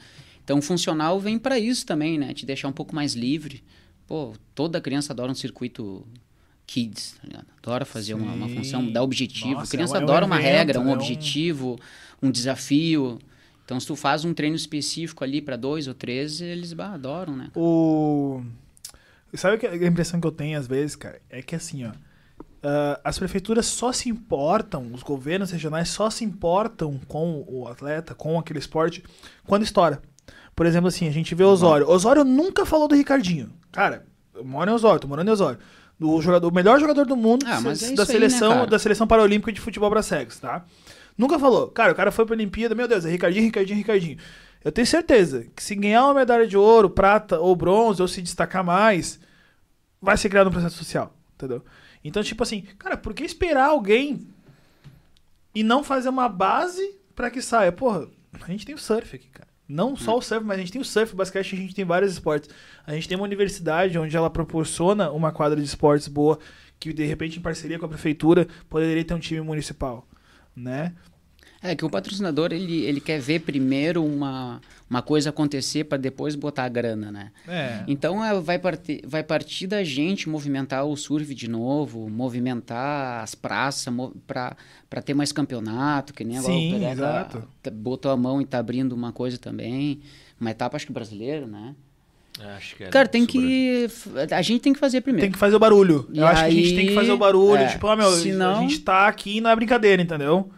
Então, funcional vem pra isso também, né? Te deixar um pouco mais livre Pô, toda criança adora um circuito kids, tá ligado? Adora fazer uma, uma função, dar objetivo. Nossa, a criança é um adora uma regra, um é um- objetivo, um desafio. Então, se tu faz um treino específico ali para dois ou três, eles bah, adoram, né? O... Sabe que a impressão que eu tenho às vezes, cara, é que assim, ó. ah, as prefeituras só se importam, os governos regionais só se importam com o atleta, com aquele esporte, quando estoura. Por exemplo, assim, a gente vê Osório. Osório nunca falou do Ricardinho. Cara, eu moro em Osório, tô morando em Osório. Do jogador, o melhor jogador do mundo Ah, mas da é isso aí, né, seleção da seleção paralímpica de futebol para cegos, tá? Nunca falou. Cara, o cara foi pra Olimpíada, meu Deus, é Ricardinho, Ricardinho, Ricardinho. Eu tenho certeza que se ganhar uma medalha de ouro, prata ou bronze, ou se destacar mais, vai ser criado um processo social, entendeu? Então, tipo assim, cara, por que esperar alguém e não fazer uma base pra que saia? Porra, a gente tem o surf aqui, cara. Não só o surf, mas a gente tem o surf, o basquete, a gente tem vários esportes. A gente tem uma universidade onde ela proporciona uma quadra de esportes boa, que de repente, em parceria com a prefeitura, poderia ter um time municipal, né? É que o patrocinador, ele, ele quer ver primeiro uma, uma coisa acontecer para depois botar a grana, né? É. Então é, vai, partir, vai partir da gente movimentar o surf de novo, movimentar as praças para ter mais campeonato, que nem agora Sim, o Pereca exato. tá- botou a mão e tá abrindo uma coisa também. Uma etapa, acho que brasileira, né? Acho que é Cara, tem que. A gente tem que fazer primeiro. Tem que fazer o barulho. E Eu acho que a gente tem que aí, fazer o barulho. é, tipo, ah, meu, senão- a gente tá aqui e não é brincadeira, entendeu?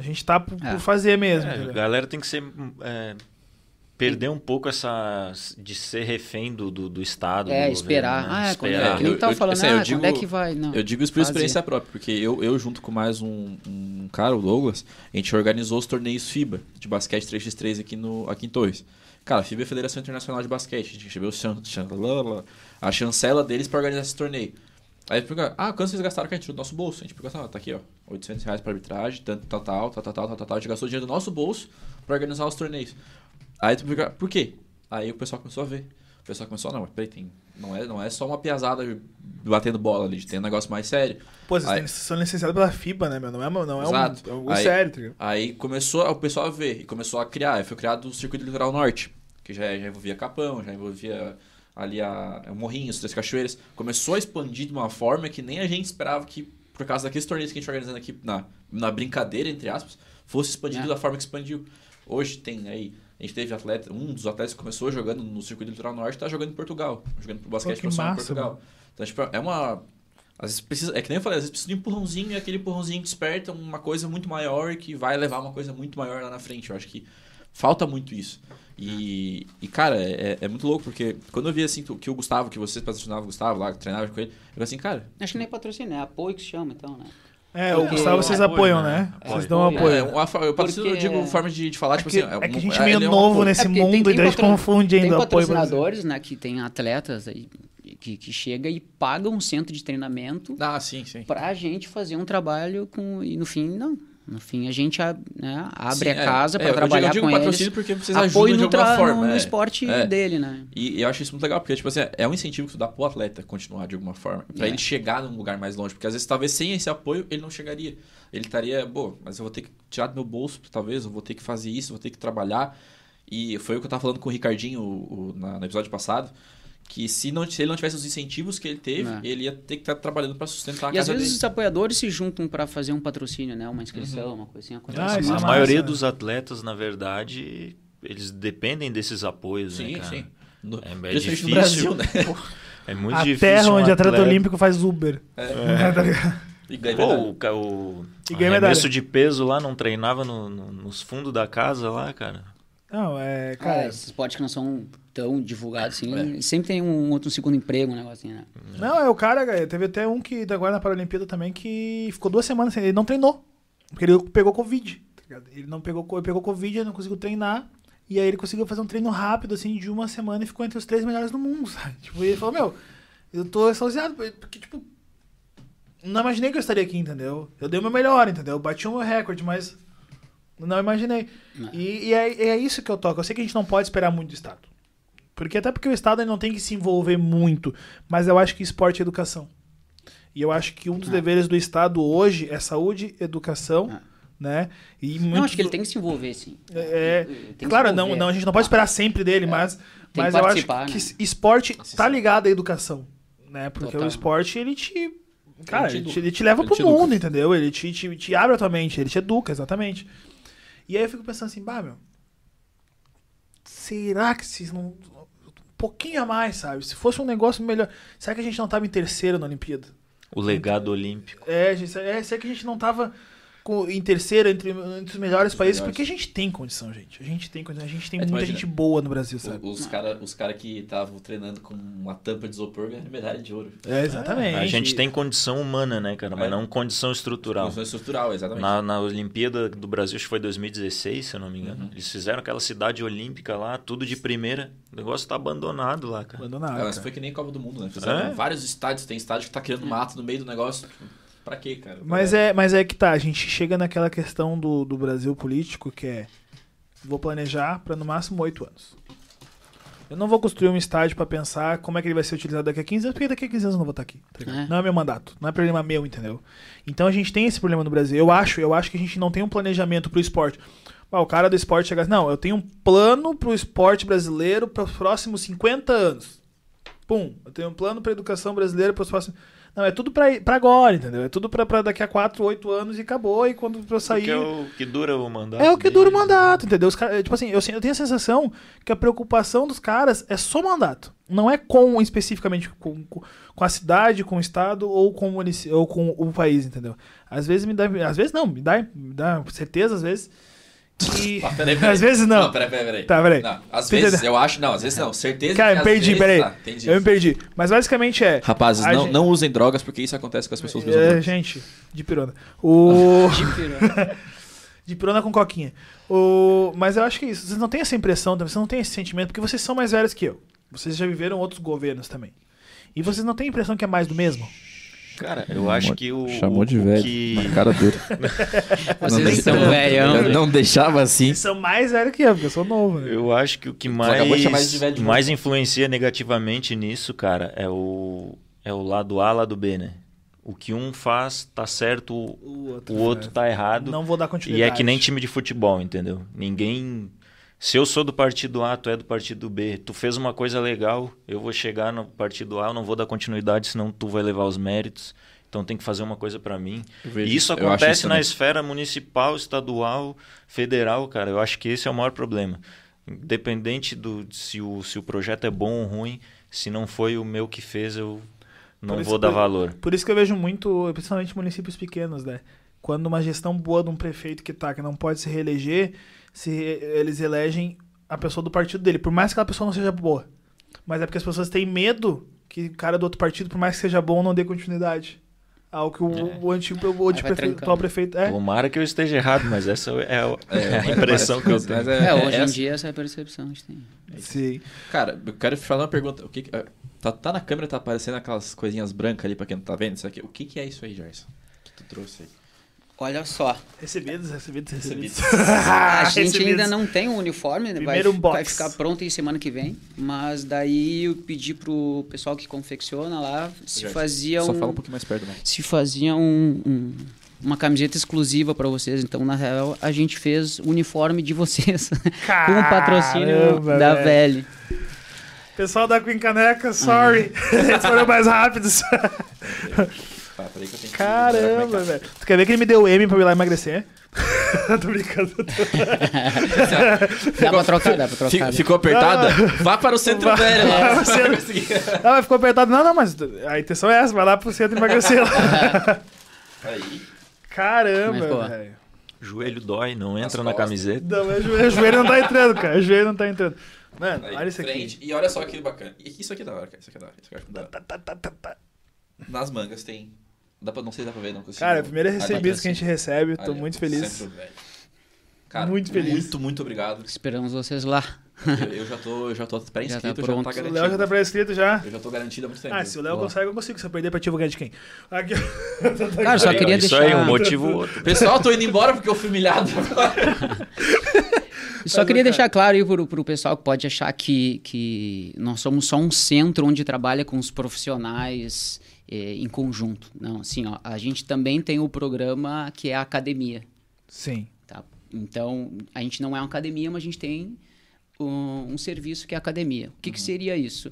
A gente tá por, É. por fazer mesmo. É, a galera tem que ser. é, perder um pouco essa. de ser refém do, do, do Estado. É, do esperar. governo, né? Ah, quando, Esperar. é, que nem Eu- tu tava eu- falando, assim, eu ah, digo- quando é que vai? Não. Eu digo isso por Fazer. experiência própria, porque eu, eu junto com mais um, um cara, o Douglas, a gente organizou os torneios FIBA de basquete 3x3 aqui, no, aqui em Torres. Cara, a FIBA é a Federação Internacional de Basquete. A gente recebeu a chancela deles pra organizar esse torneio. Aí pergunta, ah, quanto vocês gastaram que a gente do nosso bolso? A gente pergunta, ah, tá aqui, ó, 800 reais pra arbitragem, tanto, tal, tal, tal, tal, tal, tal, tal. A gente gastou dinheiro do nosso bolso pra organizar os torneios. Aí tu pergunta, por quê? Aí o pessoal começou a ver. O pessoal começou, não, mas peraí, tem, não, é, não é só uma piazada batendo bola ali, tem um negócio mais sério. Pô, vocês Aí- são licenciados pela FIBA, né, meu? Não é, não é Exato. um, é algo Aí- sério, tá? Aí começou o pessoal a ver e começou a criar. Aí foi criado o Circuito Litoral Norte, que já, já envolvia Capão, já envolvia ali a, o Morrinho, as Três Cachoeiras. Começou a expandir de uma forma que nem a gente esperava que, por causa daqueles torneios que a gente organizando aqui na, na brincadeira, entre aspas, fosse expandido É. da forma que expandiu. Hoje tem aí. A gente teve atleta, um dos atletas que começou jogando no Circuito Litoral Norte tá jogando em Portugal, jogando pro basquete que profissional em Portugal. Então, tipo, é uma. Às vezes precisa, é que nem eu falei, às vezes precisa de um empurrãozinho e aquele empurrãozinho desperta uma coisa muito maior que vai levar uma coisa muito maior lá na frente. Eu acho que falta muito isso. E, e cara, é, é muito louco, porque quando eu vi assim que o Gustavo, que vocês patrocinavam o Gustavo lá, que treinava com ele, eu falei assim, cara, Acho que nem patrocínio, é apoio que se chama, então, né? É, o Gustavo vocês Apoio, apoiam, né? né? Apoio. Vocês dão Apoio. apoio. é, eu eu Porque- digo forma de, de falar, É tipo que, assim, é que a gente é é, meio é novo apoio. nesse É mundo, tem- tem a gente patro- confunde Tem ainda o apoio. dizer. patrocinadores, né, que tem atletas aí que, que chega e pagam um centro de treinamento Ah, sim, sim. pra gente fazer um trabalho com e no fim não. No fim a gente né, abre Sim, a casa é, eu digo- trabalhar eu digo com patrocínio eles. porque vocês apoio ajudam de no, alguma tra- forma. no é. esporte É. dele, né? E, e eu acho isso muito legal, porque, tipo assim, é um incentivo que tu dá pro atleta continuar de alguma forma. Pra É. ele chegar num lugar mais longe. Porque às vezes, talvez sem esse apoio, ele não chegaria. Ele estaria, pô, mas eu vou ter que tirar do meu bolso, talvez, eu vou ter que fazer isso, vou ter que trabalhar. E foi o que eu tava falando com o Ricardinho o- o- na- no episódio passado. Que se, não, se ele não tivesse os incentivos que ele teve, É. ele ia ter que estar trabalhando pra sustentar a E às casa vezes dele. os apoiadores se juntam pra fazer um patrocínio, né, uma inscrição, uma coisa assim, acontece. Ah, é a massa, maioria né? dos atletas, na verdade, eles dependem desses apoios, Sim, né, cara? sim. No, É, é difícil. no Brasil, né? É muito A difícil. terra um onde atleta olímpico faz Uber. Tá ligado? E ganha Pô, medalha. o, o E ganha medalha. arremesso de peso lá não treinava no- no- nos fundos da casa lá, cara. Não, é, Cara, cara. esses esportes que não são tão divulgados assim, sempre tem um outro segundo emprego, um negócio assim, né? Não, é o cara, cara, teve até um que agora na Paralimpíada também que ficou duas semanas sem. Ele não treinou. Porque ele pegou Covid. tá ligado? Ele não pegou, ele pegou Covid, ele não conseguiu treinar. E aí ele conseguiu fazer um treino rápido, assim, de uma semana e ficou entre os três melhores do mundo, sabe? Tipo, e ele falou, meu, eu tô extasiado, porque, tipo, não imaginei que eu estaria aqui, entendeu? Eu dei o meu melhor, entendeu? Eu bati o meu recorde, mas não imaginei. Não. E, e é, é isso que eu toco. Eu sei que a gente não pode esperar muito do Estado. Porque até porque o Estado não tem que se envolver muito. Mas eu acho que esporte é educação. E eu acho que um dos Ah. deveres do Estado hoje é saúde, educação, Ah. né? E Não, muito acho que ele tem que se envolver, sim. é, Tem que se claro, não, envolver. não, a gente não pode esperar sempre dele, É. mas, Tem Mas que eu acho que né? es- esporte tá Essencial. ligado à educação, né? Porque Total. o esporte, ele te... Cara, ele te, ele te leva Ele pro educa. mundo, entendeu? Ele te, te, te abre a tua mente, ele te educa, exatamente. E aí eu fico pensando assim, bah, meu... Será que se não... Um pouquinho a mais, sabe? Se fosse um negócio melhor... Será que a gente não tava em terceiro na Olimpíada? O legado olímpico. É, gente, é, será que a gente não tava em terceiro entre, entre os melhores Os países? melhores. Porque a gente tem condição, gente. A gente tem condição. A gente tem É, muita imagina, gente boa no Brasil, sabe? Os caras os cara que estavam treinando com uma tampa de isopor ganharam medalha de ouro. É, exatamente. A gente tem condição humana, né, cara? Mas É. não condição estrutural. Função estrutural, exatamente. Na, na Olimpíada do Brasil, acho que foi 2016, se eu não me engano. Uhum. Eles fizeram aquela cidade olímpica lá, tudo de primeira. O negócio tá abandonado lá, cara. Abandonado. Ah, mas cara. foi que nem Copa do Mundo, né? Fizeram É? vários estádios, tem estádio que tá criando mato no meio do negócio. Pra quê, cara? Mas é, mas é que tá, a gente chega naquela questão do, do Brasil político que é vou planejar para no máximo oito anos. Eu não vou construir um estádio para pensar como é que ele vai ser utilizado daqui a 15 anos, porque daqui a 15 anos eu não vou estar aqui. tá? É. Não é meu mandato, não é problema meu, entendeu? Então a gente tem esse problema no Brasil. Eu acho, eu acho que a gente não tem um planejamento pro esporte. Ah, o cara do esporte chega assim, não, eu tenho um plano pro esporte brasileiro para os próximos 50 anos. Pum, eu tenho um plano pra educação brasileira para os próximos Não, é tudo pra, pra agora, entendeu? É tudo pra, pra daqui a 4, 8 anos e acabou. E quando eu sair. Porque é o que dura o mandato. É o que dura o né? mandato, entendeu? Os caras, tipo assim, eu, eu tenho a sensação que a preocupação dos caras é só mandato. Não é com, especificamente, com, com, a cidade, com o estado ou com o, munici- ou com o país, entendeu? Às vezes me dá. Às vezes não, me dá, me dá certeza, às vezes. Que. Ah, peraí, peraí. Às vezes não. Não, peraí, peraí, peraí. Tá, peraí. Não, às Você vezes entendeu? eu acho, não, às vezes não. Certeza Cara, que eu me perdi, vezes, peraí. tá, entendi. eu me perdi. Mas basicamente é. Rapazes, não, gente- não usem drogas porque isso acontece com as pessoas que usam é, drogas. gente, de pirona. O. Tipo, De pirona com coquinha. O... Mas eu acho que é isso. Vocês não têm essa impressão também, vocês não têm esse sentimento, porque vocês são mais velhos que eu. Vocês já viveram outros governos também. E vocês não têm a impressão que é mais do mesmo? Cara, eu acho que o. Chamou de velho. Que... Na cara dura. Vocês Não estão deixava- velhão. Eu não deixava assim. Vocês são mais velhos que eu, porque eu sou novo. Né? Eu acho que o que acabou de de mais, mais influencia negativamente nisso, cara, é o, é o lado A, lado B, né? O que um faz tá certo, o, outro, o outro é. tá errado. Não vou dar E continuidade. é que nem time de futebol, entendeu? Ninguém. Se eu sou do partido A, tu é do partido B. Tu fez uma coisa legal, eu vou chegar no partido A, eu não vou dar continuidade, senão tu vai levar os méritos. Então tem que fazer uma coisa pra mim. Vejo E isso acontece isso na esfera municipal, estadual, federal, cara. Eu acho que esse é o maior problema. Independente do se o, se o projeto é bom ou ruim, se não foi o meu que fez, eu não vou dar valor. Por isso que eu vejo muito, principalmente municípios pequenos, né? Quando uma gestão boa de um prefeito que tá, que não pode se reeleger, se eles elegem a pessoa do partido dele, por mais que aquela pessoa não seja boa. Mas é porque as pessoas têm medo que o cara do outro partido, por mais que seja bom, não dê continuidade. Ao que o, É. o antigo o vai de prefe- trancando. atual prefeito é. Tomara que eu esteja errado, mas essa é a, é a mas- impressão que eu tenho. mas É, hoje em essa- dia essa é a percepção que a gente tem. Sim. Cara, eu quero te falar uma pergunta. O que que- tá, tá na câmera, tá aparecendo aquelas coisinhas brancas ali pra quem não tá vendo? Isso aqui. O que, que é isso aí, Gerson? Que tu trouxe aí? Olha só, Recebidos, recebidos, recebidos. a gente Recebidos. ainda não tem o uniforme, né? vai, Primeiro um box. vai ficar pronto em semana que vem, mas daí eu pedi pro pessoal que confecciona lá se Gerson, fazia Só um, fala um pouquinho mais perto, né? se fazia um, um- uma camiseta exclusiva para vocês. Então, na real, a gente fez o uniforme de vocês com o patrocínio da velho. Velho. Pessoal da Queen Caneca, sorry. Eles foram mais rápidos. Tá, peraí que eu tenho que- Caramba, velho. Tu quer ver que ele me deu M pra eu ir lá emagrecer? Tô brincando. Dá pra trocar, dá pra trocar. Fico- ficou apertada? Vá para o centro Vai- velho. lá. pro centro. Não, mas ficou apertado. Não, não, mas a intenção é essa. Vai lá pro centro emagrecer lá. Aí. Caramba, velho. Joelho dói, não entra na costas. camiseta. Não, mas o joelho, joelho não tá entrando, cara. O joelho não tá entrando. Mano, Aí, olha isso aqui. frente. E olha só que bacana. E Isso aqui é da hora, cara. Isso aqui é da hora. Isso aqui acho da hora. Tá, tá, tá, tá, tá. Nas mangas tem. Dá pra, não sei se dá pra ver, não. consigo. Cara, é o primeiro recebido que a gente recebe. Tô muito feliz. Centro velho. Cara, Muito feliz. Muito, muito obrigado. Esperamos vocês lá. Eu, eu já tô, eu já tô Já tá pré-inscrito, já, tá O garantido. Léo já tá pré-inscrito já. Eu já tô garantido há muito tempo. Ah, se o Léo consegue, eu consigo. Se eu perder pra ti, eu vou ganhar de quem? Aqui. Cara, só queria Isso deixar. aí, um motivo ou outro. Pessoal, tô indo embora porque eu fui humilhado agora. Só queria deixar claro aí pro, pro pessoal que pode achar que, que nós somos só um centro onde trabalha com os profissionais eh, em conjunto. Não, assim, ó, a gente também tem o programa que é a academia. Sim. Tá? Então, a gente não é uma academia, mas a gente tem um, um serviço que é a academia. O que, que seria isso?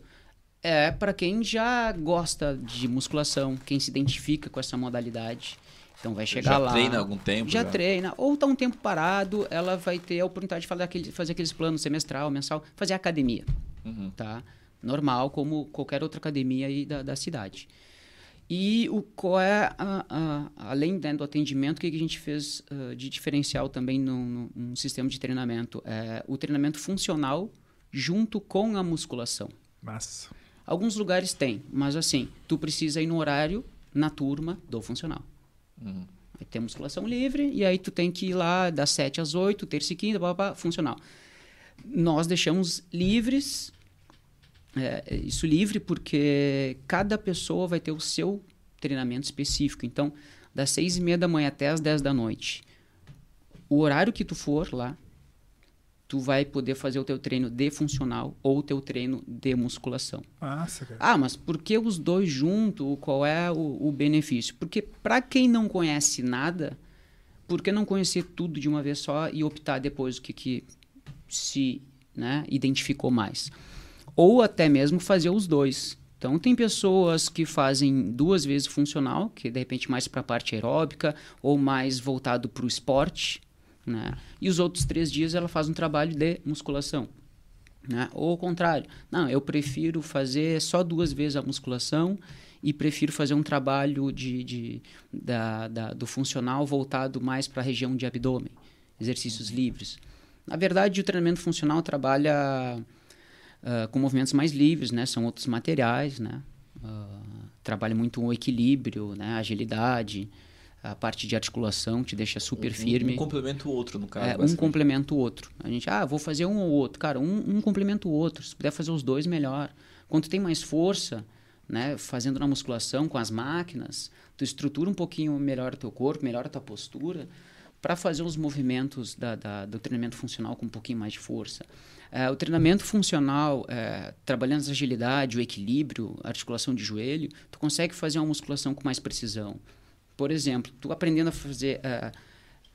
É para quem já gosta de musculação, quem se identifica com essa modalidade. Então vai chegar já lá. treina há algum tempo? já, treina. Ou está um tempo parado, ela vai ter a oportunidade de fazer, aquele, fazer aqueles planos semestral, mensal, fazer academia. Uhum. Tá? Normal, como qualquer outra academia aí da, da cidade. E o qual é, a, a- além né, do atendimento, o que que a gente fez ah, de diferencial também no, no- no sistema de treinamento? É o treinamento funcional junto com a musculação. Massa. Alguns lugares tem, mas assim, tu precisa ir no horário, na turma do funcional. Uhum. Aí tem musculação livre, e aí tu tem que ir lá das 7 às 8, terça e quinta, blá, blá, blá, funcional. Nós deixamos livres, é, isso livre porque cada pessoa vai ter o seu treinamento específico. Então, das 6 e meia da manhã até as 10 da noite, o horário que tu for lá, tu vai poder fazer o teu treino de funcional ou o teu treino de musculação. Cara. Ah, mas por que os dois juntos? Qual é o, o benefício? Porque para quem não conhece nada, por que não conhecer tudo de uma vez só e optar depois o que, que se né, identificou mais? Ou até mesmo fazer os dois. Então, tem pessoas que fazem duas vezes funcional, que de repente mais para a parte aeróbica ou mais voltado para o esporte, né? E os outros três dias ela faz um trabalho de musculação. Né? Ou ao contrário, não, eu prefiro fazer só duas vezes a musculação e prefiro fazer um trabalho de, de- da, da- do funcional voltado mais para a região de abdômen, exercícios livres. Na verdade, o treinamento funcional trabalha ah, com movimentos mais livres, né? São outros materiais, né? Ah, trabalha muito o equilíbrio, né? Agilidade, a parte de articulação te deixa super firme. Um complementa o outro, no caso. É, um complementa o outro. A gente, ah, vou fazer um ou outro. Cara, um, um complementa o outro. Se puder fazer os dois, melhor. Quando tem mais força, né, fazendo na musculação com as máquinas, tu estrutura um pouquinho melhor o teu corpo, melhora a tua postura, para fazer os movimentos da, da- do treinamento funcional com um pouquinho mais de força. É, o treinamento funcional, é, trabalhando a agilidade, o equilíbrio, a articulação de joelho, tu consegue fazer uma musculação com mais precisão. Por exemplo, tu aprendendo a fazer é,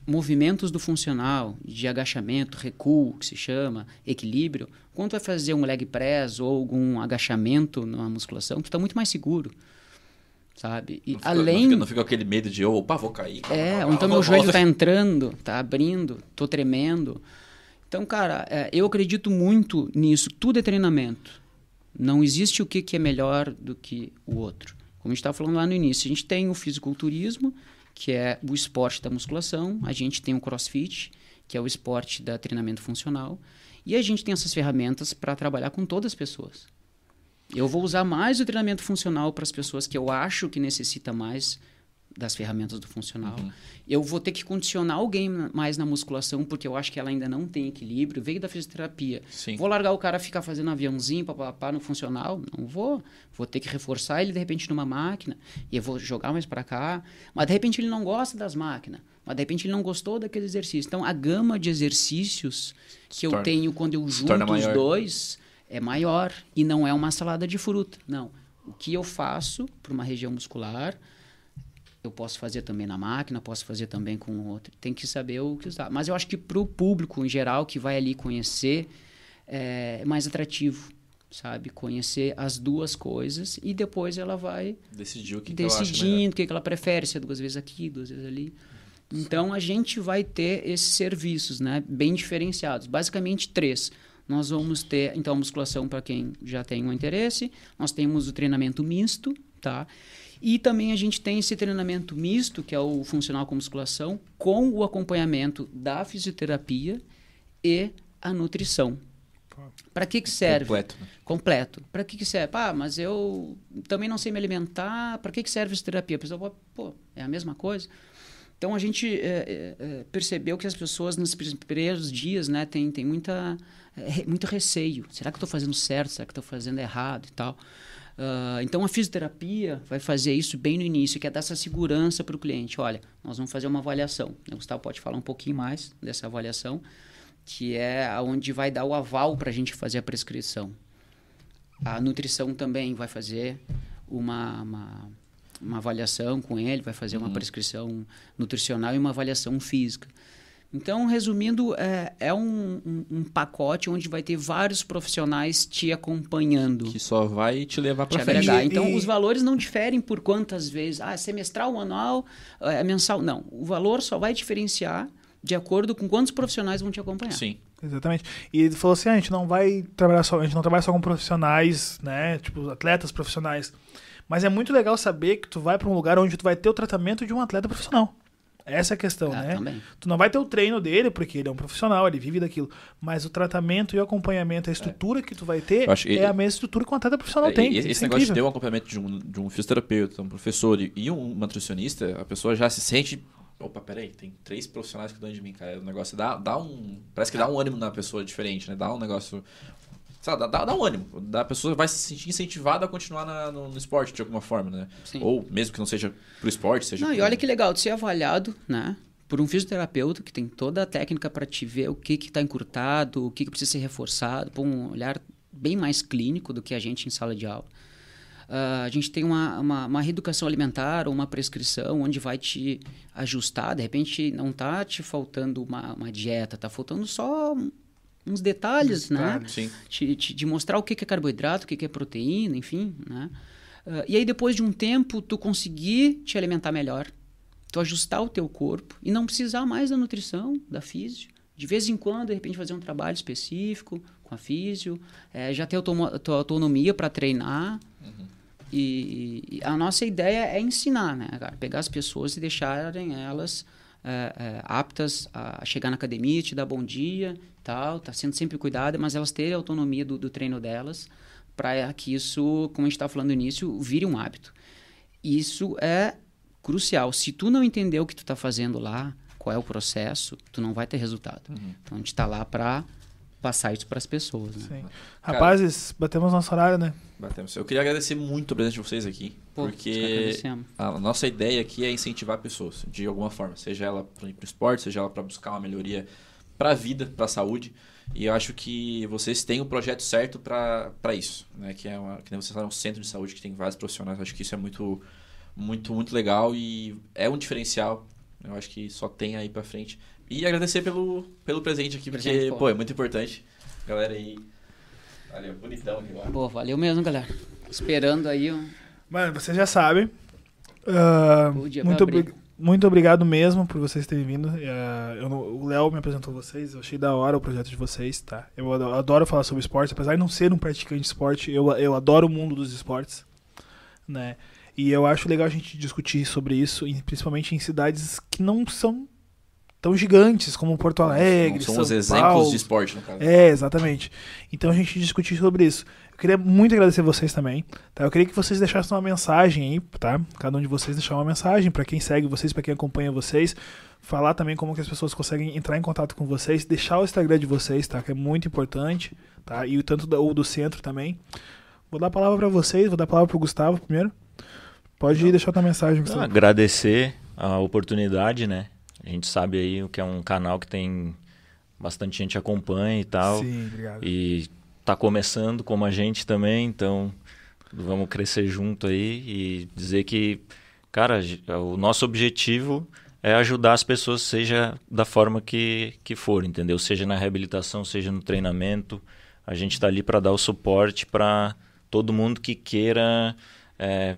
movimentos do funcional, de agachamento, recuo, que se chama, equilíbrio, quando tu vai fazer um leg press ou algum agachamento na musculação, tu está muito mais seguro, sabe? E Não fica, além... Não fica, não fica aquele medo de, opa, vou cair. É, então meu joelho tá entrando, tá abrindo, tô tremendo. Então, cara, é, eu acredito muito nisso. Tudo é treinamento. Não existe o que, que é melhor do que o outro. Como a gente estava falando lá no início, a gente tem o fisiculturismo, que é o esporte da musculação, a gente tem o crossfit, que é o esporte da treinamento funcional, e a gente tem essas ferramentas para trabalhar com todas as pessoas. Eu vou usar mais o treinamento funcional para as pessoas que eu acho que necessita mais das ferramentas do funcional. Eu vou ter que condicionar alguém mais na musculação, porque eu acho que ela ainda não tem equilíbrio. Veio da fisioterapia. Sim. Vou largar o cara ficar fazendo aviãozinho, papapá, no funcional? Não vou. Vou ter que reforçar ele, de repente, numa máquina. E eu vou jogar mais para cá. Mas, de repente, ele não gosta das máquinas. Mas, de repente, ele não gostou daquele exercício. Então, a gama de exercícios que eu tenho quando eu junto os dois é maior. E não é uma salada de fruta. Não. O que eu faço para uma região muscular eu posso fazer também na máquina, posso fazer também com outro. Tem que saber o que usar. Mas eu acho que para o público em geral que vai ali conhecer é mais atrativo, sabe? Conhecer as duas coisas e depois ela vai Decidiu o que, decidindo o que, que ela prefere, se é duas vezes aqui, duas vezes ali. Então a gente vai ter esses serviços, né, bem diferenciados. Basicamente três. Nós vamos ter então a musculação para quem já tem um interesse. Nós temos o treinamento misto, tá? E também a gente tem esse treinamento misto, que é o funcional com musculação, com o acompanhamento da fisioterapia e a nutrição. Para que que serve? Completo. né? completo. Para que que serve? Ah, mas eu também não sei me alimentar. Para que que serve essa terapia? A pessoa, pô, é a mesma coisa. Então a gente é, é, percebeu que as pessoas nos primeiros dias, né, tem, tem muita, é, muito receio. Será que eu estou fazendo certo? Será que estou fazendo errado e tal? Ah, então a fisioterapia vai fazer isso bem no início, que é dar essa segurança para o cliente. Olha, nós vamos fazer uma avaliação. O Gustavo pode falar um pouquinho mais dessa avaliação, que é onde vai dar o aval para a gente fazer a prescrição. A nutrição também vai fazer uma, uma, uma avaliação com ele, vai fazer uma prescrição nutricional e uma avaliação física. Então, resumindo, é, é um, um, um pacote onde vai ter vários profissionais te acompanhando. Que só vai te levar pra frente. E- Então, e- os valores não diferem por quantas vezes. Ah, é semestral, anual, é mensal. Não. O valor só vai diferenciar de acordo com quantos profissionais vão te acompanhar. Sim. Exatamente. E ele falou assim: ah, a gente não vai trabalhar só, a gente não trabalha só com profissionais, né? Tipo, atletas profissionais. Mas é muito legal saber que tu vai pra um lugar onde tu vai ter o tratamento de um atleta profissional. Essa é a questão, Ah, né? também. Tu não vai ter o treino dele, porque ele é um profissional, ele vive daquilo. Mas o tratamento e o acompanhamento, a estrutura que tu vai ter que- é a mesma estrutura que um atleta profissional É, tem. e Isso esse é negócio de incrível. ter um acompanhamento de um, de um fisioterapeuta, um professor e, e um nutricionista, a pessoa já se sente. Opa, peraí, tem três profissionais cuidando de mim, cara. O negócio dá, dá um. Parece que dá um ânimo na pessoa diferente, né? Dá um negócio. Dá, dá, dá um ânimo. A pessoa vai se sentir incentivada a continuar na- no, no esporte de alguma forma, né? Sim. Ou mesmo que não seja pro esporte, seja. Não, e pro- olha que legal de ser avaliado, né? Por um fisioterapeuta que tem toda a técnica para te ver o que está encurtado, o que, que precisa ser reforçado, por um olhar bem mais clínico do que a gente em sala de aula. Ah, a gente tem uma, uma, uma reeducação alimentar ou uma prescrição onde vai te ajustar. De repente, não tá te faltando uma, uma dieta, tá faltando só uns detalhes, né? Te, te- de mostrar o que é carboidrato, o que é proteína, enfim, né? Ah, e aí depois de um tempo tu conseguir te alimentar melhor, tu ajustar o teu corpo e não precisar mais da nutrição, da físio. De vez em quando, de repente, fazer um trabalho específico com a físio, eh, já ter automo- tua autonomia para treinar. E, e a nossa ideia é ensinar, né, cara? Pegar as pessoas e deixarem elas eh, eh, aptas a chegar na academia, te dar bom dia, tal, tá sendo sempre cuidada, mas elas terem a autonomia do, do treino delas para que isso, como a gente estava falando no início, vire um hábito. Isso é crucial. Se tu não entender o que tu está fazendo lá, qual é o processo, tu não vai ter resultado. Então a gente está lá para passar isso para as pessoas. Né? Sim. Rapazes, batemos nosso horário, né? Batemos. Eu queria agradecer muito a presença de vocês aqui. Pô, porque a nossa ideia aqui é incentivar pessoas, de alguma forma. Seja ela para ir para o esporte, seja ela para buscar uma melhoria para a vida, para a saúde. E eu acho que vocês têm o projeto certo para isso. Né? Que é uma, que nem vocês falaram, um centro de saúde que tem vários profissionais. Eu acho que isso é muito, muito, muito legal e é um diferencial. Eu acho que só tem aí para frente. E agradecer pelo, pelo presente aqui, porque, Presente, pô. pô, é muito importante. Galera aí. Olha, bonitão aqui lá. Pô, valeu mesmo, galera. Esperando aí um... Mano, você já sabe. Ah, dia muito, vai abrir. obri- muito obrigado mesmo por vocês terem vindo. Ah, eu não- o Léo me apresentou vocês, eu achei da hora o projeto de vocês, tá? Eu adoro, falar sobre esporte, apesar de não ser um praticante de esporte, eu, eu adoro o mundo dos esportes, né? E eu acho legal a gente discutir sobre isso, principalmente em cidades que não são tão gigantes como Porto Alegre, São São os exemplos Paulo. de esporte, no caso. É, exatamente. Então a gente discutir sobre isso. Eu queria muito agradecer vocês também, tá? Eu queria que vocês deixassem uma mensagem aí, tá? Cada um de vocês deixar uma mensagem pra quem segue vocês, pra quem acompanha vocês, falar também como que as pessoas conseguem entrar em contato com vocês, deixar o Instagram de vocês, tá? Que é muito importante, tá? E o tanto da- o do centro também. Vou dar a palavra pra vocês, vou dar a palavra pro Gustavo primeiro. Pode deixar tua mensagem, Gustavo. agradecer a oportunidade, né? A gente sabe aí o que é um canal que tem bastante gente acompanha e tal. Sim, obrigado. E tá começando como a gente também, então vamos crescer junto aí e dizer que, cara, o nosso objetivo é ajudar as pessoas, seja da forma que, que for, entendeu? Seja na reabilitação, seja no treinamento. A gente está ali para dar o suporte para todo mundo que queira é,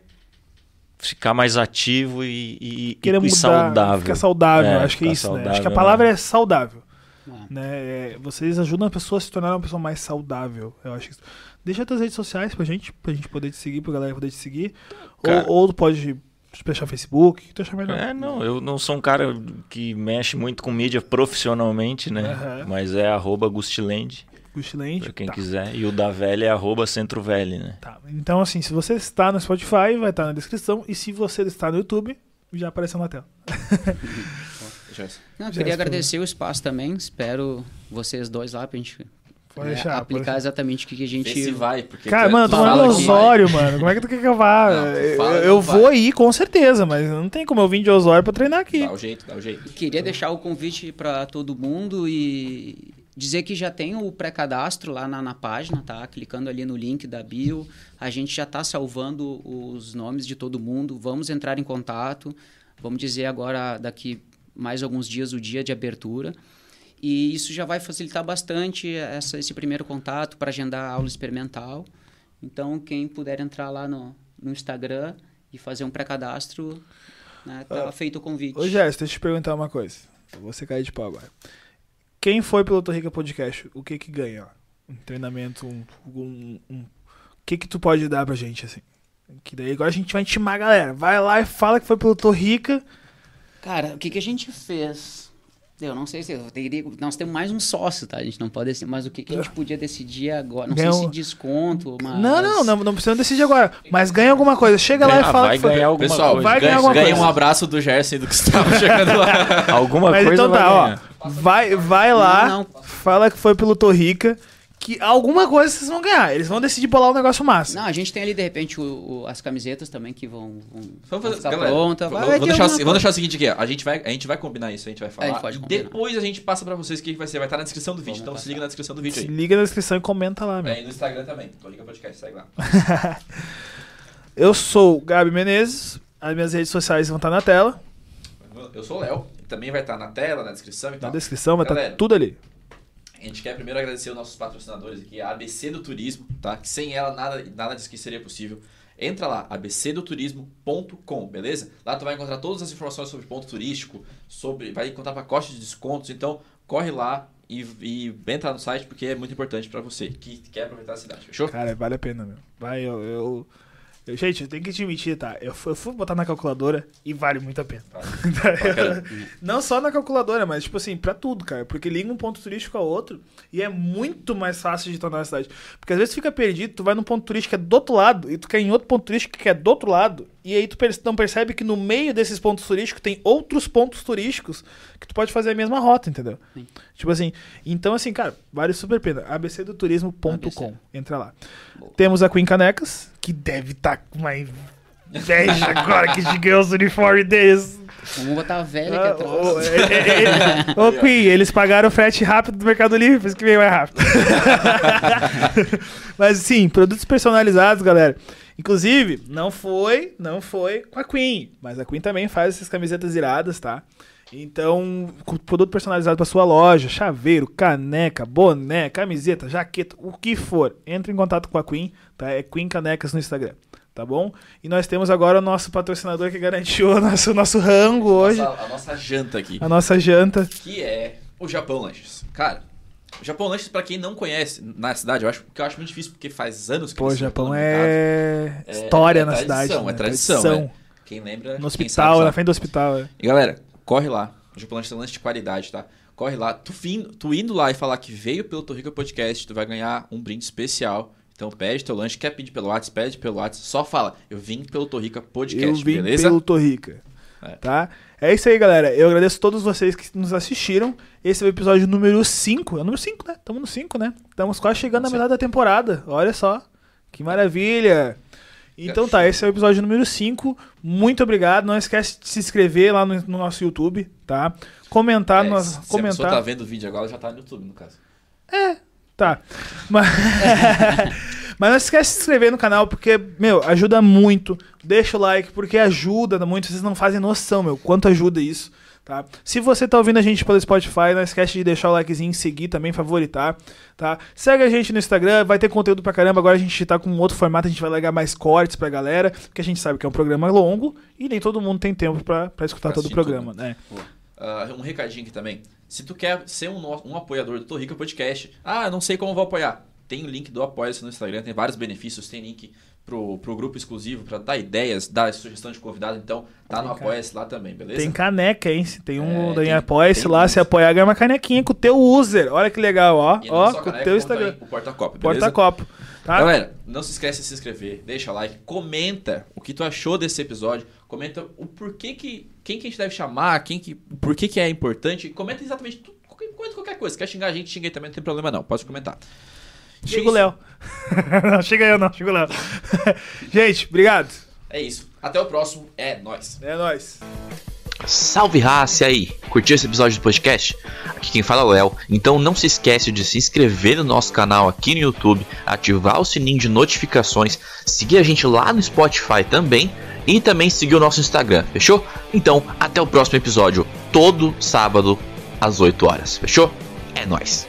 ficar mais ativo e, e, Querer e mudar, saudável. ficar saudável, É, acho que é isso, né? Acho que a saudável, palavra né? é saudável. É. né? É, vocês ajudam a pessoa a se tornar uma pessoa mais saudável. Eu acho isso. Deixa as tuas redes sociais pra gente, pra gente poder te seguir, pra galera poder te seguir. Cara. Ou, ou tu pode fechar Facebook, o que tu achar melhor. É, não, eu não sou um cara que mexe muito com mídia profissionalmente, né? Aham. Mas é arroba Gustilend, Gustilente. pra quem tá. quiser. E o da velha é arroba Centro Velho, né? Tá. Então, assim, se você está no Spotify, vai estar na descrição. E se você está no YouTube, já apareceu na tela. Gerson. Não, eu queria estou. agradecer o espaço também. Espero vocês dois lá pra gente Pode né, deixar, aplicar exatamente o que, que a gente. Vê se vai, porque Cara, tu- mano, eu tu tô vai. Osório, mano. Como é que tu quer que eu vá? Não, eu fala, eu não vou ir, com certeza, mas não tem como eu vir de Osório pra treinar aqui. Dá o jeito, dá o jeito. Queria deixar o convite para todo mundo e dizer que já tem o pré-cadastro lá na, na página, tá? Clicando ali no link da bio, a gente já está salvando os nomes de todo mundo. Vamos entrar em contato. Vamos dizer agora daqui mais alguns dias o dia de abertura. E isso já vai facilitar bastante essa, esse primeiro contato para agendar a aula experimental. Então, quem puder entrar lá no, no Instagram e fazer um pré-cadastro, né, tá feito o convite. Ô, Jéssica, deixa eu te perguntar uma coisa. Eu vou ser cair de pau agora. Quem foi pelo Torrica Podcast, o que que ganha? Um treinamento, um, um- um- O que que tu pode dar pra gente, assim? Que daí agora a gente vai intimar a galera. Vai lá e fala que foi pelo Torrica. Cara, o que, que a gente fez? Eu não sei se eu teria. Nós temos mais um sócio, tá? A gente não pode decidir. Mas o que, que a gente podia decidir agora? Não Ganhar sei um- se desconto, mas. Não, não, não, não precisa decidir agora. Mas ganha alguma coisa. Chega lá Ganha- e fala vai que foi. ganhar alguma Pessoal, coisa. Vai ganhar ganha, alguma ganha coisa. um abraço do Gerson e do Gustavo chegando lá. Alguma Mas coisa então vai tá, ganhar. ó. Vai, vai lá, Não, fala que foi pelo Torrica, que alguma coisa vocês vão ganhar. Eles vão decidir bolar um negócio massa. Não, a gente tem ali, de repente, o- o- as camisetas também que vão, vão, Vamos fazer, ficar galera, prontas. vamos, Vai- vamos ter deixar, alguma vamos deixar o seguinte aqui, ó. A gente vai, a gente vai combinar isso, a gente vai falar. É, a gente pode e combinar. depois a gente passa pra vocês o que vai ser. Vai estar na descrição do vídeo, Vamos então se passar. liga na descrição do vídeo Se aí. liga na descrição e comenta lá, meu. É, e no Instagram também. Torrica Podcast, segue lá. Eu sou o Gabi Menezes. As minhas redes sociais vão estar na tela, Eu sou o Léo, também vai estar na tela, na descrição e na tal. descrição, vai estar tudo ali. A gente quer primeiro agradecer os nossos patrocinadores aqui, a ABC do Turismo, tá? Que sem ela nada, nada disso aqui seria possível. Entra lá, abcdoturismo.com, beleza? Lá tu vai encontrar todas as informações sobre ponto turístico, sobre, vai encontrar pacote de descontos, então corre lá e, e entra no site porque é muito importante pra você que quer aproveitar a cidade, fechou? Cara, vale a pena, meu. Vai, eu. eu- eu- gente, eu tenho que admitir, tá? Eu fui, eu fui botar na calculadora e vale muito a pena. Bacana. Não só na calculadora, mas tipo assim, pra tudo, cara. Porque liga um ponto turístico ao outro e é muito mais fácil de tornar a cidade. Porque às vezes tu fica perdido, tu vai num ponto turístico que é do outro lado e tu quer em outro ponto turístico que é do outro lado. E aí tu não percebe que no meio desses pontos turísticos tem outros pontos turísticos que tu pode fazer a mesma rota, entendeu? Sim. Tipo assim, então assim, cara, vale super pena. abcdoturismo.com. ABC. Entra lá. Boa. Temos a Queen Canecas, que deve estar com uma inveja agora que gente ganhou os uniformes deles. Vamos botar a velha aqui Ah, atrás. ô, é, é, é, Ô, Queen, eles pagaram o frete rápido do Mercado Livre, por isso que veio mais rápido. Mas sim, produtos personalizados, galera. Inclusive, não foi, não foi com a Queen, mas a Queen também faz essas camisetas iradas, tá? Então, produto personalizado para sua loja, chaveiro, caneca, boné, camiseta, jaqueta, o que for, entre em contato com a Queen, tá? É Queen Canecas no Instagram, tá bom? E nós temos agora o nosso patrocinador que garantiu o nosso, nosso rango hoje, Nossa- a nossa janta aqui, a nossa janta. que é o Japão Lanches. Cara, o Japão Lanches, pra quem não conhece na cidade, eu acho que eu acho muito difícil porque faz anos que Pô, o Japão é É- história é na tradição, cidade. é né? tradição, é. Quem lembra? No hospital, sabe, na frente do hospital. é. E galera, corre lá. O Japão Lanche tem lanche de qualidade, tá? Corre lá. Tu, fin- tu indo lá e falar que veio pelo Torrica Podcast, tu vai ganhar um brinde especial. Então pede teu lanche, quer pedir pelo WhatsApp, pede pelo WhatsApp. Só fala, eu vim pelo Torrica Podcast, Eu vim beleza? pelo Torrica. É. Tá? É isso aí, galera. Eu agradeço a todos vocês que nos assistiram. Esse é o episódio número 5. É o número 5, né? Estamos no 5, né? Estamos quase chegando na metade da temporada. Olha só. Que maravilha. Então tá, esse é o episódio número 5. Muito obrigado. Não esquece de se inscrever lá no, no nosso YouTube, tá? Comentar, É, se a pessoa comentar. tá vendo o vídeo agora, já tá no YouTube, no caso. Tá. Mas... Mas não esquece de se inscrever no canal, porque, meu, ajuda muito. Deixa o like, porque ajuda muito. Vocês não fazem noção, meu, quanto ajuda isso. Tá? Se você tá ouvindo a gente pelo Spotify, não esquece de deixar o likezinho, seguir também, favoritar, tá? Segue a gente no Instagram, vai ter conteúdo pra caramba. Agora a gente tá com um outro formato, a gente vai largar mais cortes pra galera, porque a gente sabe que é um programa longo e nem todo mundo tem tempo pra, pra escutar Pra todo o programa, tudo. né? Ah, um recadinho aqui também. Se tu quer ser um, um apoiador do Torrica Podcast, ah, não sei como vou apoiar. Tem o link do Apoia-se no Instagram, tem vários benefícios, tem link pro, pro grupo exclusivo pra dar ideias, dar sugestão de convidado, então tá no Tem ca- Apoia-se lá também, beleza? Tem caneca, hein? Se tem um É, tem- apoia-se lá, se apoiar, ganha uma canequinha com o teu user. Olha que legal, ó. E Ó, com o teu Instagram. O porta-copo, beleza? Porta-copo. Tá? Galera, não se esquece de se inscrever, deixa like, comenta o que tu achou desse episódio, comenta o porquê que, quem que a gente deve chamar, quem que, por que que é importante, comenta exatamente tudo, comenta qualquer coisa, quer xingar a gente, xinga aí também, não tem problema não, pode comentar. E é Chega o. Léo. não, chega eu não, chega o Léo. Gente, obrigado. É isso, até o próximo, é nóis. É nóis. Salve raça e aí! Curtiu esse episódio do podcast? Aqui quem fala é o Léo, então não se esquece de se inscrever no nosso canal aqui no YouTube, ativar o sininho de notificações, seguir a gente lá no Spotify também e também seguir o nosso Instagram, fechou? Então, até o próximo episódio. todo sábado às 8 horas. Fechou? É nóis.